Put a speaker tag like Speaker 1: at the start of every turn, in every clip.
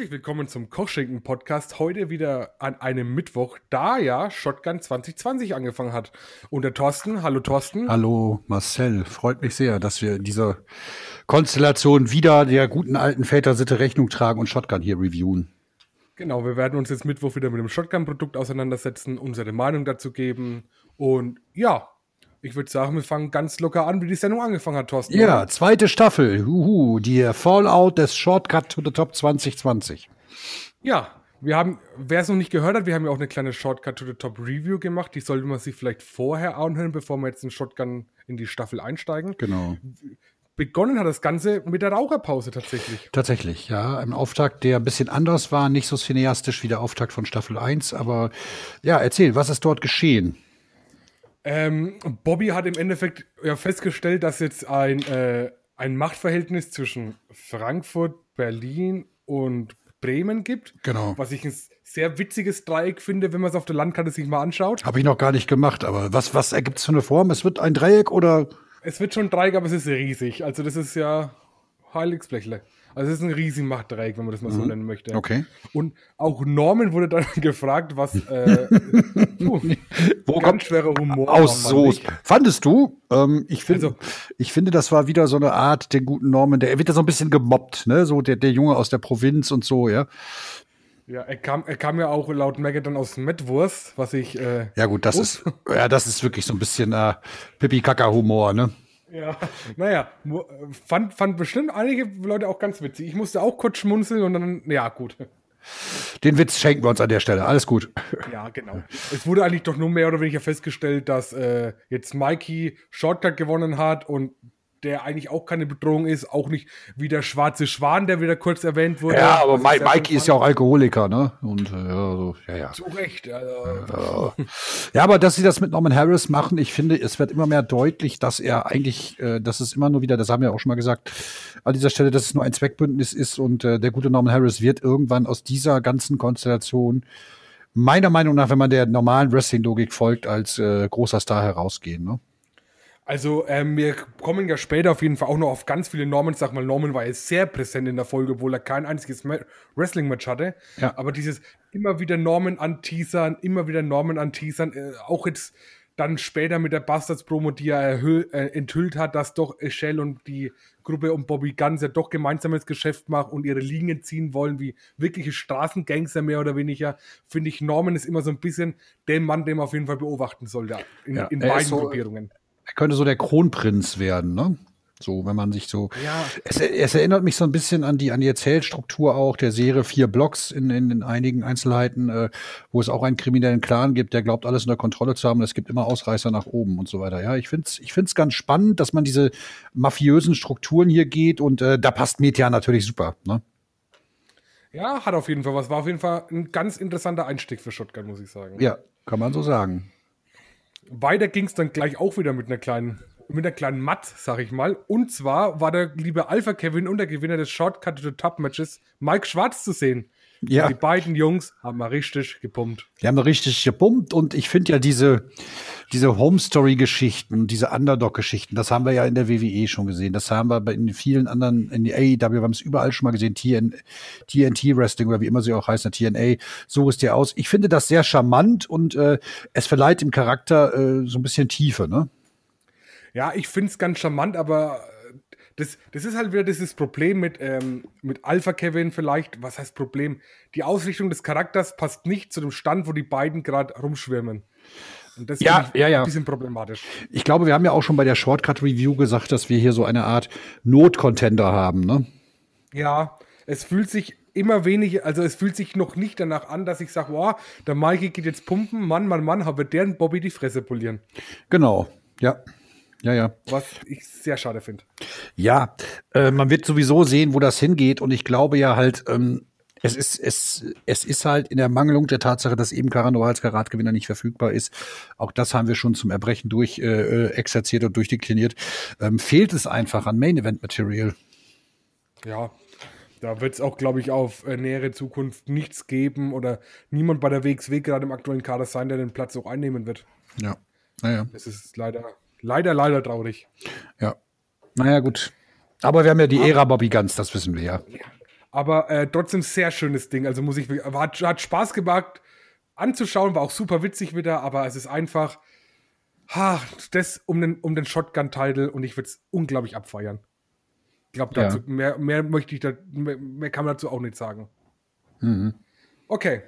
Speaker 1: Herzlich willkommen zum Kochschinken-Podcast. Heute wieder an einem Mittwoch, da ja Shotgun 2020 angefangen hat. Und der Thorsten, hallo Thorsten.
Speaker 2: Hallo Marcel, freut mich sehr, dass wir in dieser Konstellation wieder der guten alten Vätersitte Rechnung tragen und Shotgun hier reviewen.
Speaker 1: Genau, wir werden uns jetzt Mittwoch wieder mit dem Shotgun-Produkt auseinandersetzen, unsere Meinung dazu geben. Und ja, ich würde sagen, wir fangen ganz locker an, wie die Sendung angefangen hat, Thorsten.
Speaker 2: Ja, zweite Staffel. Huhu, die Fallout des Shortcut to the Top 2020.
Speaker 1: Ja, wir haben, wer es noch nicht gehört hat, wir haben ja auch eine kleine Shortcut to the Top Review gemacht. Die sollte man sich vielleicht vorher anhören, bevor wir jetzt in Shotgun in die Staffel einsteigen.
Speaker 2: Genau.
Speaker 1: Begonnen hat das Ganze mit der Raucherpause tatsächlich.
Speaker 2: Tatsächlich, ja. Ein Auftakt, der ein bisschen anders war, nicht so cineastisch wie der Auftakt von Staffel 1. Aber ja, erzähl, was ist dort geschehen?
Speaker 1: Ähm, Bobby hat im Endeffekt ja festgestellt, dass jetzt ein, äh, ein Machtverhältnis zwischen Frankfurt, Berlin und Bremen gibt.
Speaker 2: Genau.
Speaker 1: Was ich ein sehr witziges Dreieck finde, wenn man es auf der Landkarte sich mal anschaut.
Speaker 2: Habe ich noch gar nicht gemacht, aber was, was ergibt es für eine Form? Es wird ein Dreieck oder?
Speaker 1: Es wird schon ein Dreieck, aber es ist riesig. Also das ist ja Heiligsblechle. Also es ist ein riesigen Machtdreieck, wenn man das mal so mhm. nennen möchte.
Speaker 2: Okay.
Speaker 1: Und auch Norman wurde dann gefragt, was äh,
Speaker 2: puh, wo kommt schwerer Humor aus so. Fandest du? Ähm, ich finde, also, ich finde, das war wieder so eine Art den guten Norman. Der wird ja so ein bisschen gemobbt, ne? So der der Junge aus der Provinz und so, ja.
Speaker 1: Ja, er kam, er kam ja auch laut dann aus Metwurst, was ich. Äh,
Speaker 2: ja gut, das ist ja das ist wirklich so ein bisschen äh, Pipi-Kaka-Humor, ne?
Speaker 1: Ja, naja, fand, fand bestimmt einige Leute auch ganz witzig. Ich musste auch kurz schmunzeln und dann, ja, gut.
Speaker 2: Den Witz schenken wir uns an der Stelle. Alles gut.
Speaker 1: Ja, genau. Es wurde eigentlich doch nur mehr oder weniger festgestellt, dass äh, jetzt Mikey Shortcut gewonnen hat und der eigentlich auch keine Bedrohung ist, auch nicht wie der schwarze Schwan, der wieder kurz erwähnt wurde.
Speaker 2: Ja, aber Ma Mikey ist ja auch Alkoholiker, ne? Und äh, ja, so, ja, ja.
Speaker 1: Zu Recht. Also.
Speaker 2: Ja. ja, aber dass sie das mit Norman Harris machen, ich finde, es wird immer mehr deutlich, dass er eigentlich, äh, dass es immer nur wieder, das haben wir auch schon mal gesagt, an dieser Stelle, dass es nur ein Zweckbündnis ist und äh, der gute Norman Harris wird irgendwann aus dieser ganzen Konstellation meiner Meinung nach, wenn man der normalen Wrestling-Logik folgt, als äh, großer Star herausgehen, ne?
Speaker 1: Also, ähm, wir kommen ja später auf jeden Fall auch noch auf ganz viele Norman. Sag mal, Norman war jetzt sehr präsent in der Folge, obwohl er kein einziges Wrestling-Match hatte. Ja. Aber dieses immer wieder Norman anteasern, immer wieder Norman anteasern, äh, auch jetzt dann später mit der Bastards-Promo, die er äh, enthüllt hat, dass doch Echelle und die Gruppe um Bobby Guns ja doch gemeinsames Geschäft machen und ihre Linien ziehen wollen, wie wirkliche Straßengangster mehr oder weniger, finde ich, Norman ist immer so ein bisschen der Mann, den man auf jeden Fall beobachten sollte, in, ja, in beiden so, Gruppierungen
Speaker 2: er könnte so der Kronprinz werden, ne? So, wenn man sich so. Ja. Es, es, erinnert mich so ein bisschen an die, an die Erzählstruktur auch der Serie Vier Blocks in, in, in einigen Einzelheiten, äh, wo es auch einen kriminellen Clan gibt, der glaubt, alles unter Kontrolle zu haben. Es gibt immer Ausreißer nach oben und so weiter. Ja, ich finde es ich find's ganz spannend, dass man diese mafiösen Strukturen hier geht und äh, da passt Meteor natürlich super. Ne?
Speaker 1: Ja, hat auf jeden Fall was. War auf jeden Fall ein ganz interessanter Einstieg für Shotgun, muss ich sagen.
Speaker 2: Ja, kann man so sagen.
Speaker 1: Weiter ging es dann gleich auch wieder mit einer kleinen, mit einer kleinen Matt, sag ich mal. Und zwar war der liebe Alpha Kevin und der Gewinner des Shortcut to the Top Matches, Mike Schwarz, zu sehen. Ja. Die beiden Jungs haben mal richtig gepumpt.
Speaker 2: Die haben richtig gepumpt und ich finde ja diese, diese Home-Story-Geschichten, diese Underdog-Geschichten, das haben wir ja in der WWE schon gesehen. Das haben wir in vielen anderen, in der AEW, wir haben es überall schon mal gesehen, TN, TNT Wrestling oder wie immer sie auch heißen, TNA, so ist der aus. Ich finde das sehr charmant und äh, es verleiht dem Charakter äh, so ein bisschen Tiefe, ne?
Speaker 1: Ja, ich finde es ganz charmant, aber das, das ist halt wieder dieses Problem mit, ähm, mit Alpha Kevin vielleicht. Was heißt Problem? Die Ausrichtung des Charakters passt nicht zu dem Stand, wo die beiden gerade rumschwimmen.
Speaker 2: Und das ja, ja, ja. ein
Speaker 1: bisschen problematisch.
Speaker 2: Ich glaube, wir haben ja auch schon bei der Shortcut-Review gesagt, dass wir hier so eine Art Not-Contender haben, ne?
Speaker 1: Ja, es fühlt sich immer wenig, also es fühlt sich noch nicht danach an, dass ich sage, wow, der Mikey geht jetzt pumpen, Mann, Mann, Mann, aber der und Bobby die Fresse polieren.
Speaker 2: Genau, ja. Ja, ja.
Speaker 1: Was ich sehr schade finde.
Speaker 2: Ja, äh, man wird sowieso sehen, wo das hingeht. Und ich glaube ja halt, ähm, es ist, es, es ist halt in der Mangelung der Tatsache, dass eben Carano als Karatgewinner nicht verfügbar ist. Auch das haben wir schon zum Erbrechen durch äh, äh exerziert und durchdekliniert. Ähm, fehlt es einfach an Main Event Material.
Speaker 1: Ja, da wird es auch, glaube ich, auf äh, nähere Zukunft nichts geben oder niemand bei der WXW gerade im aktuellen Kader sein, der den Platz auch einnehmen wird.
Speaker 2: Ja, naja.
Speaker 1: Es ist leider Leider, leider traurig.
Speaker 2: Ja. Naja, gut. Aber wir haben ja die Ära Bobby Guns, das wissen wir ja.
Speaker 1: Aber äh, trotzdem sehr schönes Ding. Also muss ich, hat, hat Spaß gemacht anzuschauen, war auch super witzig wieder, aber es ist einfach, ha, das um den, um den Shotgun-Title und ich würde es unglaublich abfeiern. Ich glaube, ja. mehr, mehr möchte ich da, mehr, mehr, kann man dazu auch nicht sagen. Mhm. Okay.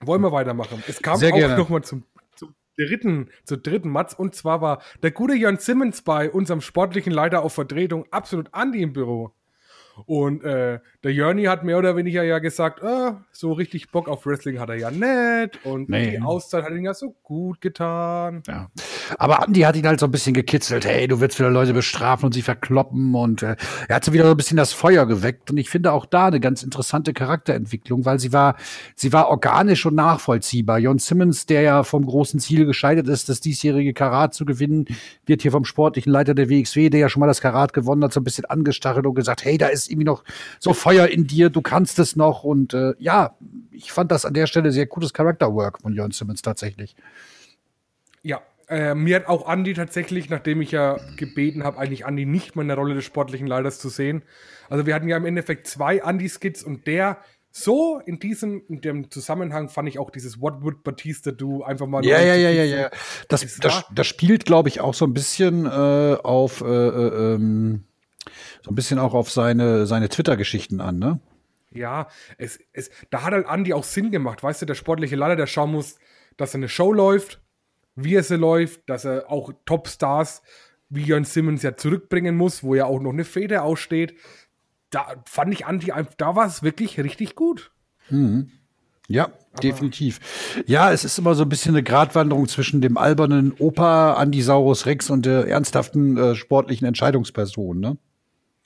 Speaker 1: Wollen wir weitermachen? Es kam Sehr auch nochmal zum, zum dritten, zur dritten Matz und zwar war der gute Jan Simmons bei unserem sportlichen Leiter auf Vertretung absolut Andi im Büro. Und äh, der Jörni hat mehr oder weniger ja gesagt, äh, so richtig Bock auf Wrestling hat er ja nicht. Und nee. die Auszeit hat ihn ja so gut getan.
Speaker 2: Ja. Aber Andy hat ihn halt so ein bisschen gekitzelt. Hey, du willst wieder Leute bestrafen und sie verkloppen. Und äh, er hat so wieder so ein bisschen das Feuer geweckt. Und ich finde auch da eine ganz interessante Charakterentwicklung, weil sie war, sie war organisch und nachvollziehbar. Jon Simmons, der ja vom großen Ziel gescheitert ist, das diesjährige Karat zu gewinnen, wird hier vom sportlichen Leiter der WXW, der ja schon mal das Karat gewonnen hat, so ein bisschen angestachelt und gesagt, hey, da ist irgendwie noch so Feuer in dir, du kannst es noch. Und äh, ja, ich fand das an der Stelle sehr gutes Charakterwork von Jon Simmons tatsächlich.
Speaker 1: Ja, äh, mir hat auch Andy tatsächlich, nachdem ich ja gebeten habe, eigentlich Andy nicht mehr in der Rolle des sportlichen Leiters zu sehen. Also wir hatten ja im Endeffekt zwei Andy-Skits und der so in diesem in dem Zusammenhang fand ich auch dieses What Would Batista Do einfach mal.
Speaker 2: Ja, ja, ja, ja, ja. Das, das, das spielt, glaube ich, auch so ein bisschen äh, auf äh, äh, ähm, so ein bisschen auch auf seine, seine Twitter-Geschichten an, ne?
Speaker 1: Ja, es, es, da hat halt Andi auch Sinn gemacht, weißt du, der sportliche Leiter, der schauen muss, dass eine Show läuft, wie es läuft, dass er auch Topstars wie Jörn Simmons ja zurückbringen muss, wo ja auch noch eine Feder aussteht. Da fand ich Andi, da war es wirklich richtig gut.
Speaker 2: Mhm. Ja, Aber definitiv. Ja, es ist immer so ein bisschen eine Gratwanderung zwischen dem albernen Opa Andisaurus Rex und der ernsthaften äh, sportlichen Entscheidungsperson, ne?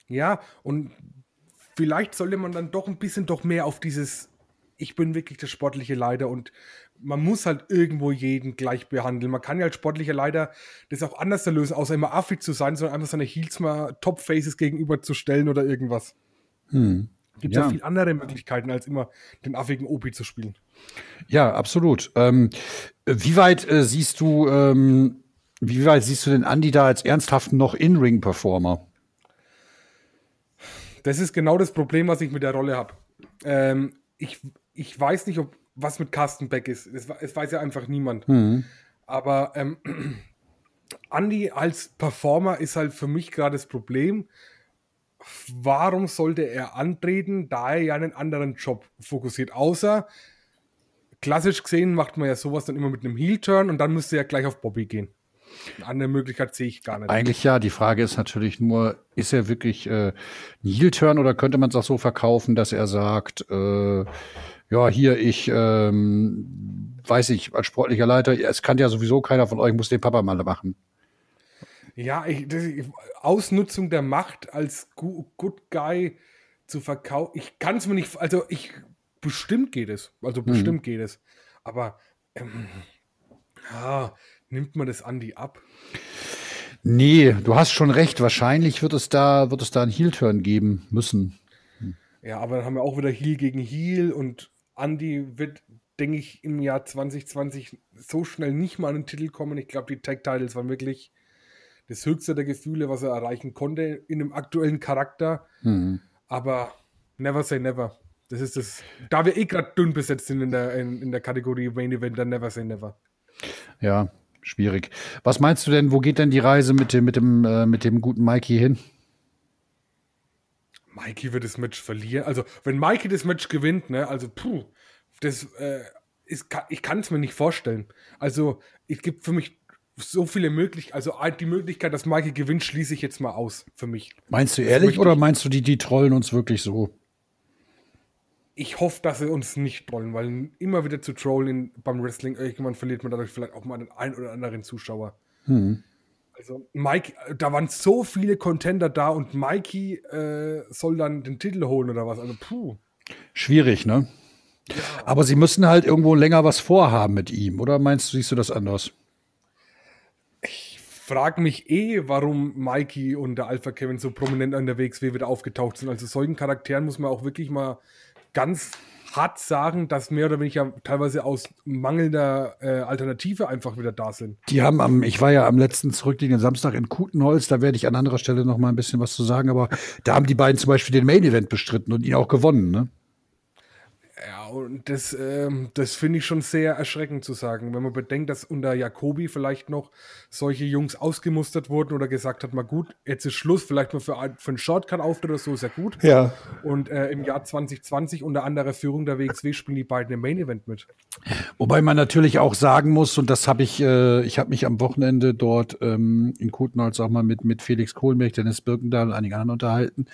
Speaker 1: Ja, und vielleicht sollte man dann doch ein bisschen doch mehr auf dieses, ich bin wirklich der sportliche Leiter und man muss halt irgendwo jeden gleich behandeln. Man kann ja als sportlicher Leiter das auch anders lösen, außer immer affig zu sein, sondern einfach seine Heels mal Top-Faces gegenüberzustellen oder irgendwas. Hm. Gibt ja. ja viel andere Möglichkeiten, als immer den affigen Opi zu spielen.
Speaker 2: Ja, absolut. Ähm, wie weit äh, siehst du, ähm, wie weit siehst du den Andi da als ernsthaften noch In-Ring-Performer?
Speaker 1: Das ist genau das Problem, was ich mit der Rolle habe. Ähm, ich, ich weiß nicht, ob was mit Carsten Beck ist. Es, es weiß ja einfach niemand. Mhm. Aber ähm, Andy als Performer ist halt für mich gerade das Problem. Warum sollte er antreten, da er ja einen anderen Job fokussiert? Außer, klassisch gesehen, macht man ja sowas dann immer mit einem Heel-Turn und dann müsste er gleich auf Bobby gehen. Eine andere Möglichkeit sehe ich gar nicht.
Speaker 2: Eigentlich ja. Die Frage ist natürlich nur, ist er wirklich äh, ein Heel-Turn oder könnte man es auch so verkaufen, dass er sagt, äh, ja, hier, ich ähm, weiß ich, als sportlicher Leiter, es kann ja sowieso keiner von euch, muss den Papa mal machen.
Speaker 1: Ja, ich, das, Ausnutzung der Macht als Good Guy zu verkaufen, ich kann es mir nicht, also ich, bestimmt geht es, also mhm. bestimmt mhm. geht es, aber ähm, ja, nimmt man das Andi ab?
Speaker 2: Nee, du hast schon recht. Wahrscheinlich wird es da, wird es da einen Heel-Turn geben müssen.
Speaker 1: Ja, aber dann haben wir auch wieder Heel gegen Heel und Andi wird, denke ich, im Jahr 2020 so schnell nicht mal an den Titel kommen. Ich glaube, die Tag-Titles waren wirklich das höchste der Gefühle, was er erreichen konnte in dem aktuellen Charakter. Mhm. Aber never say never. Das ist das. Da wir eh gerade dünn besetzt sind in der, in, in der Kategorie Main Event, dann never say never.
Speaker 2: Ja, schwierig. Was meinst du denn, wo geht denn die Reise mit dem, mit dem, äh, mit dem guten Mikey hin?
Speaker 1: Mikey wird das Match verlieren. Also, wenn Mikey das Match gewinnt, ne, also, puh, das äh, ist, ich kann es mir nicht vorstellen. Also, es gibt für mich so viele Möglichkeiten. Also, die Möglichkeit, dass Mikey gewinnt, schließe ich jetzt mal aus für mich.
Speaker 2: Meinst du ehrlich oder meinst du, die, die trollen uns wirklich so?
Speaker 1: Ich hoffe, dass sie uns nicht trollen, weil immer wieder zu trollen beim Wrestling, irgendwann verliert man dadurch vielleicht auch mal den einen oder anderen Zuschauer. Hm. Also Mike, da waren so viele Contender da und Mikey äh, soll dann den Titel holen oder was. Also puh.
Speaker 2: Schwierig, ne? Ja. Aber sie müssen halt irgendwo länger was vorhaben mit ihm, oder meinst du, siehst du das anders?
Speaker 1: Ich frage mich eh, warum Mikey und der Alpha Kevin so prominent an der WXW wieder aufgetaucht sind. Also solchen Charakteren muss man auch wirklich mal ganz hart sagen, dass mehr oder weniger teilweise aus mangelnder äh, Alternative einfach wieder da sind.
Speaker 2: Die haben am, ich war ja am letzten zurückliegenden Samstag in Kutenholz, da werde ich an anderer Stelle noch mal ein bisschen was zu sagen, aber da haben die beiden zum Beispiel den Main Event bestritten und ihn auch gewonnen, ne?
Speaker 1: Ja, und das, ähm, das finde ich schon sehr erschreckend zu sagen, wenn man bedenkt, dass unter Jakobi vielleicht noch solche Jungs ausgemustert wurden oder gesagt hat, mal gut, jetzt ist Schluss, vielleicht mal für, für einen Shortcut-Auftritt oder so, ist ja gut.
Speaker 2: Ja.
Speaker 1: Und äh, im Jahr 2020 unter anderer Führung der WXW spielen die beiden im Main-Event mit.
Speaker 2: Wobei man natürlich auch sagen muss, und das habe ich, äh, ich habe mich am Wochenende dort ähm, in Kutenholz auch mal mit, mit Felix Kohlmilch, Dennis Birkendahl und einigen anderen unterhalten,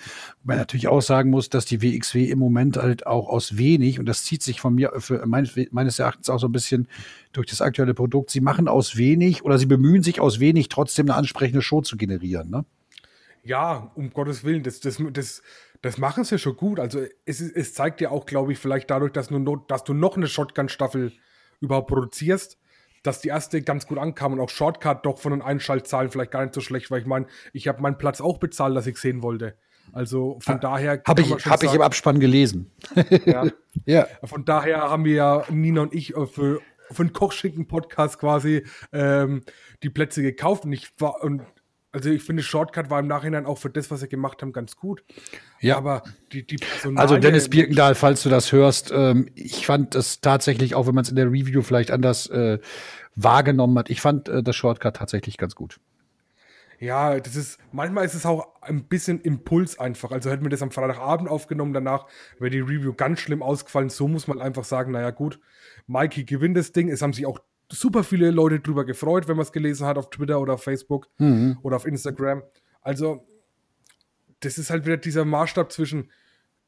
Speaker 2: wobei man natürlich auch sagen muss, dass die WXW im Moment halt auch aus wenig, und das zieht sich von mir für meines, meines Erachtens auch so ein bisschen durch das aktuelle Produkt, sie machen aus wenig oder sie bemühen sich aus wenig trotzdem eine ansprechende Show zu generieren, ne?
Speaker 1: Ja, um Gottes Willen, das, das, das, das machen sie schon gut. Also es, es zeigt ja auch, glaube ich, vielleicht dadurch, dass du, noch, dass du noch eine Shotgun-Staffel überhaupt produzierst, dass die erste ganz gut ankam und auch Shortcut doch von den Einschaltzahlen vielleicht gar nicht so schlecht, weil ich meine, ich habe meinen Platz auch bezahlt, dass ich sehen wollte. Also von ha, daher.
Speaker 2: Habe ich, hab ich im Abspann gelesen.
Speaker 1: Ja. ja. Von daher haben wir ja, Nina und ich, äh, für, für einen Kochschinken-Podcast quasi ähm, die Plätze gekauft. Und ich war, und also ich finde, Shortcut war im Nachhinein auch für das, was sie gemacht haben, ganz gut.
Speaker 2: Ja. Aber die, die Also Dennis Birkendahl, falls du das hörst, ähm, ich fand es tatsächlich, auch wenn man es in der Review vielleicht anders äh, wahrgenommen hat, ich fand äh, das Shortcut tatsächlich ganz gut.
Speaker 1: Ja, das ist, manchmal ist es auch ein bisschen Impuls einfach. Also hätten wir das am Freitagabend aufgenommen, danach wäre die Review ganz schlimm ausgefallen. So muss man einfach sagen, naja gut, Mikey gewinnt das Ding. Es haben sich auch super viele Leute drüber gefreut, wenn man es gelesen hat auf Twitter oder auf Facebook mhm. oder auf Instagram. Also, das ist halt wieder dieser Maßstab zwischen,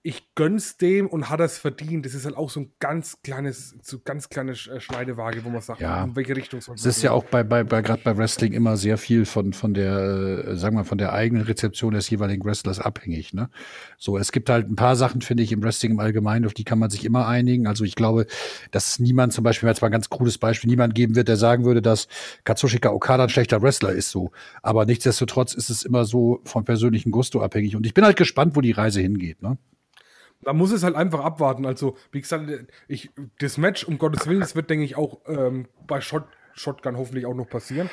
Speaker 1: ich gönn's dem und hat es verdient. Das ist halt auch so ein ganz kleines, so ganz kleine äh, Schneidewage, wo man sagt,
Speaker 2: ja. in welche Richtung soll man Es ist ja auch bei, bei, bei gerade bei Wrestling immer sehr viel von, von der, äh, sagen wir, von der eigenen Rezeption des jeweiligen Wrestlers abhängig. Ne? So, es gibt halt ein paar Sachen, finde ich, im Wrestling im Allgemeinen, auf die kann man sich immer einigen. Also ich glaube, dass niemand, zum Beispiel, jetzt mal ein ganz cooles Beispiel, niemand geben wird, der sagen würde, dass Katsushika Okada ein schlechter Wrestler ist so. Aber nichtsdestotrotz ist es immer so vom persönlichen Gusto abhängig. Und ich bin halt gespannt, wo die Reise hingeht. Ne?
Speaker 1: Da muss es halt einfach abwarten. Also, wie gesagt, ich, das Match, um Gottes Willen, das wird, denke ich, auch ähm, bei Shot, Shotgun hoffentlich auch noch passieren.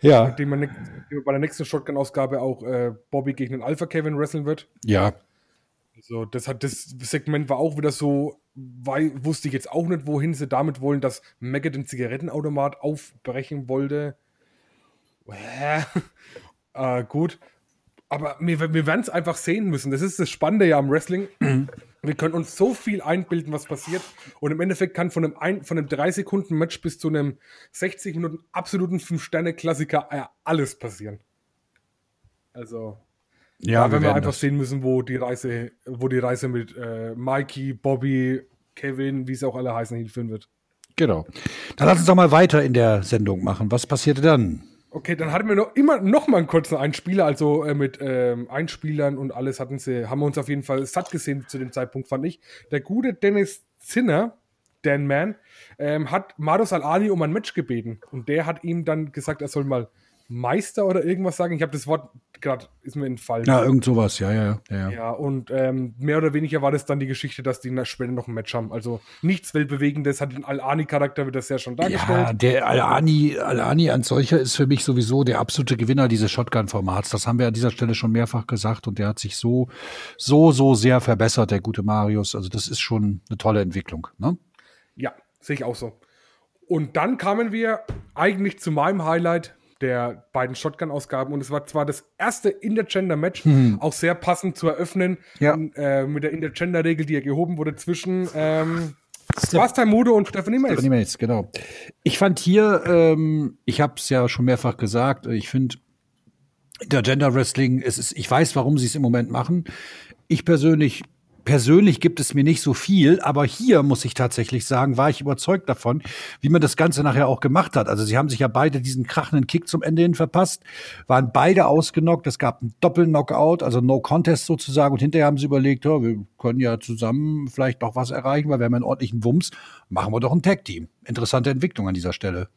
Speaker 2: Ja.
Speaker 1: Nachdem man bei der nächsten Shotgun-Ausgabe auch äh, Bobby gegen den Alpha Kevin wresteln wird.
Speaker 2: Ja.
Speaker 1: Also, das hat das Segment war auch wieder so, weil, wusste ich jetzt auch nicht, wohin sie damit wollen, dass Maggot den Zigarettenautomat aufbrechen wollte. äh, gut aber wir, wir werden es einfach sehen müssen. Das ist das Spannende ja am Wrestling. Mhm. Wir können uns so viel einbilden, was passiert. Und im Endeffekt kann von einem, ein, von einem 3-Sekunden-Match bis zu einem 60 Minuten absoluten 5-Sterne-Klassiker äh, alles passieren. Also, ja, wenn wir, wir einfach das. sehen müssen, wo die Reise, wo die Reise mit äh, Mikey, Bobby, Kevin, wie sie auch alle heißen, hinführen wird.
Speaker 2: Genau. Dann lass uns doch mal weiter in der Sendung machen. Was passierte dann?
Speaker 1: Okay, dann hatten wir noch immer noch mal einen kurzen Einspieler, also äh, mit ähm, Einspielern und alles hatten sie, haben wir uns auf jeden Fall satt gesehen zu dem Zeitpunkt, fand ich. Der gute Dennis Zinner, Dan Man, ähm, hat Maros Al-Ali um ein Match gebeten und der hat ihm dann gesagt, er soll mal Meister oder irgendwas sagen. Ich habe das Wort gerade, ist mir entfallen.
Speaker 2: Ja, irgend sowas, ja, ja,
Speaker 1: ja. Ja, und ähm, mehr oder weniger war das dann die Geschichte, dass die später noch ein Match haben. Also nichts Weltbewegendes, hat den Al-Ani-Charakter wird das ja schon dargestellt.
Speaker 2: Ja, der Al-Ani Al -Ani als solcher ist für mich sowieso der absolute Gewinner dieses Shotgun-Formats. Das haben wir an dieser Stelle schon mehrfach gesagt und der hat sich so, so, so sehr verbessert, der gute Marius. Also das ist schon eine tolle Entwicklung, ne?
Speaker 1: Ja, sehe ich auch so. Und dann kamen wir eigentlich zu meinem Highlight, der beiden Shotgun-Ausgaben. Und es war zwar das erste Intergender-Match, mhm. auch sehr passend zu eröffnen,
Speaker 2: ja.
Speaker 1: äh, mit der Intergender-Regel, die ja gehoben wurde zwischen ähm, Sebastian Mudo und Stephanie Mays. Stephanie Mays,
Speaker 2: genau. Ich fand hier, ähm, ich habe es ja schon mehrfach gesagt, ich finde Intergender Wrestling, es ist, ich weiß, warum sie es im Moment machen. Ich persönlich persönlich gibt es mir nicht so viel, aber hier muss ich tatsächlich sagen, war ich überzeugt davon, wie man das Ganze nachher auch gemacht hat. Also sie haben sich ja beide diesen krachenden Kick zum Ende hin verpasst, waren beide ausgenockt, es gab einen Doppel-Knockout, also No Contest sozusagen und hinterher haben sie überlegt, ja, wir können ja zusammen vielleicht noch was erreichen, weil wir haben einen ordentlichen Wumms, machen wir doch ein Tag-Team. Interessante Entwicklung an dieser Stelle.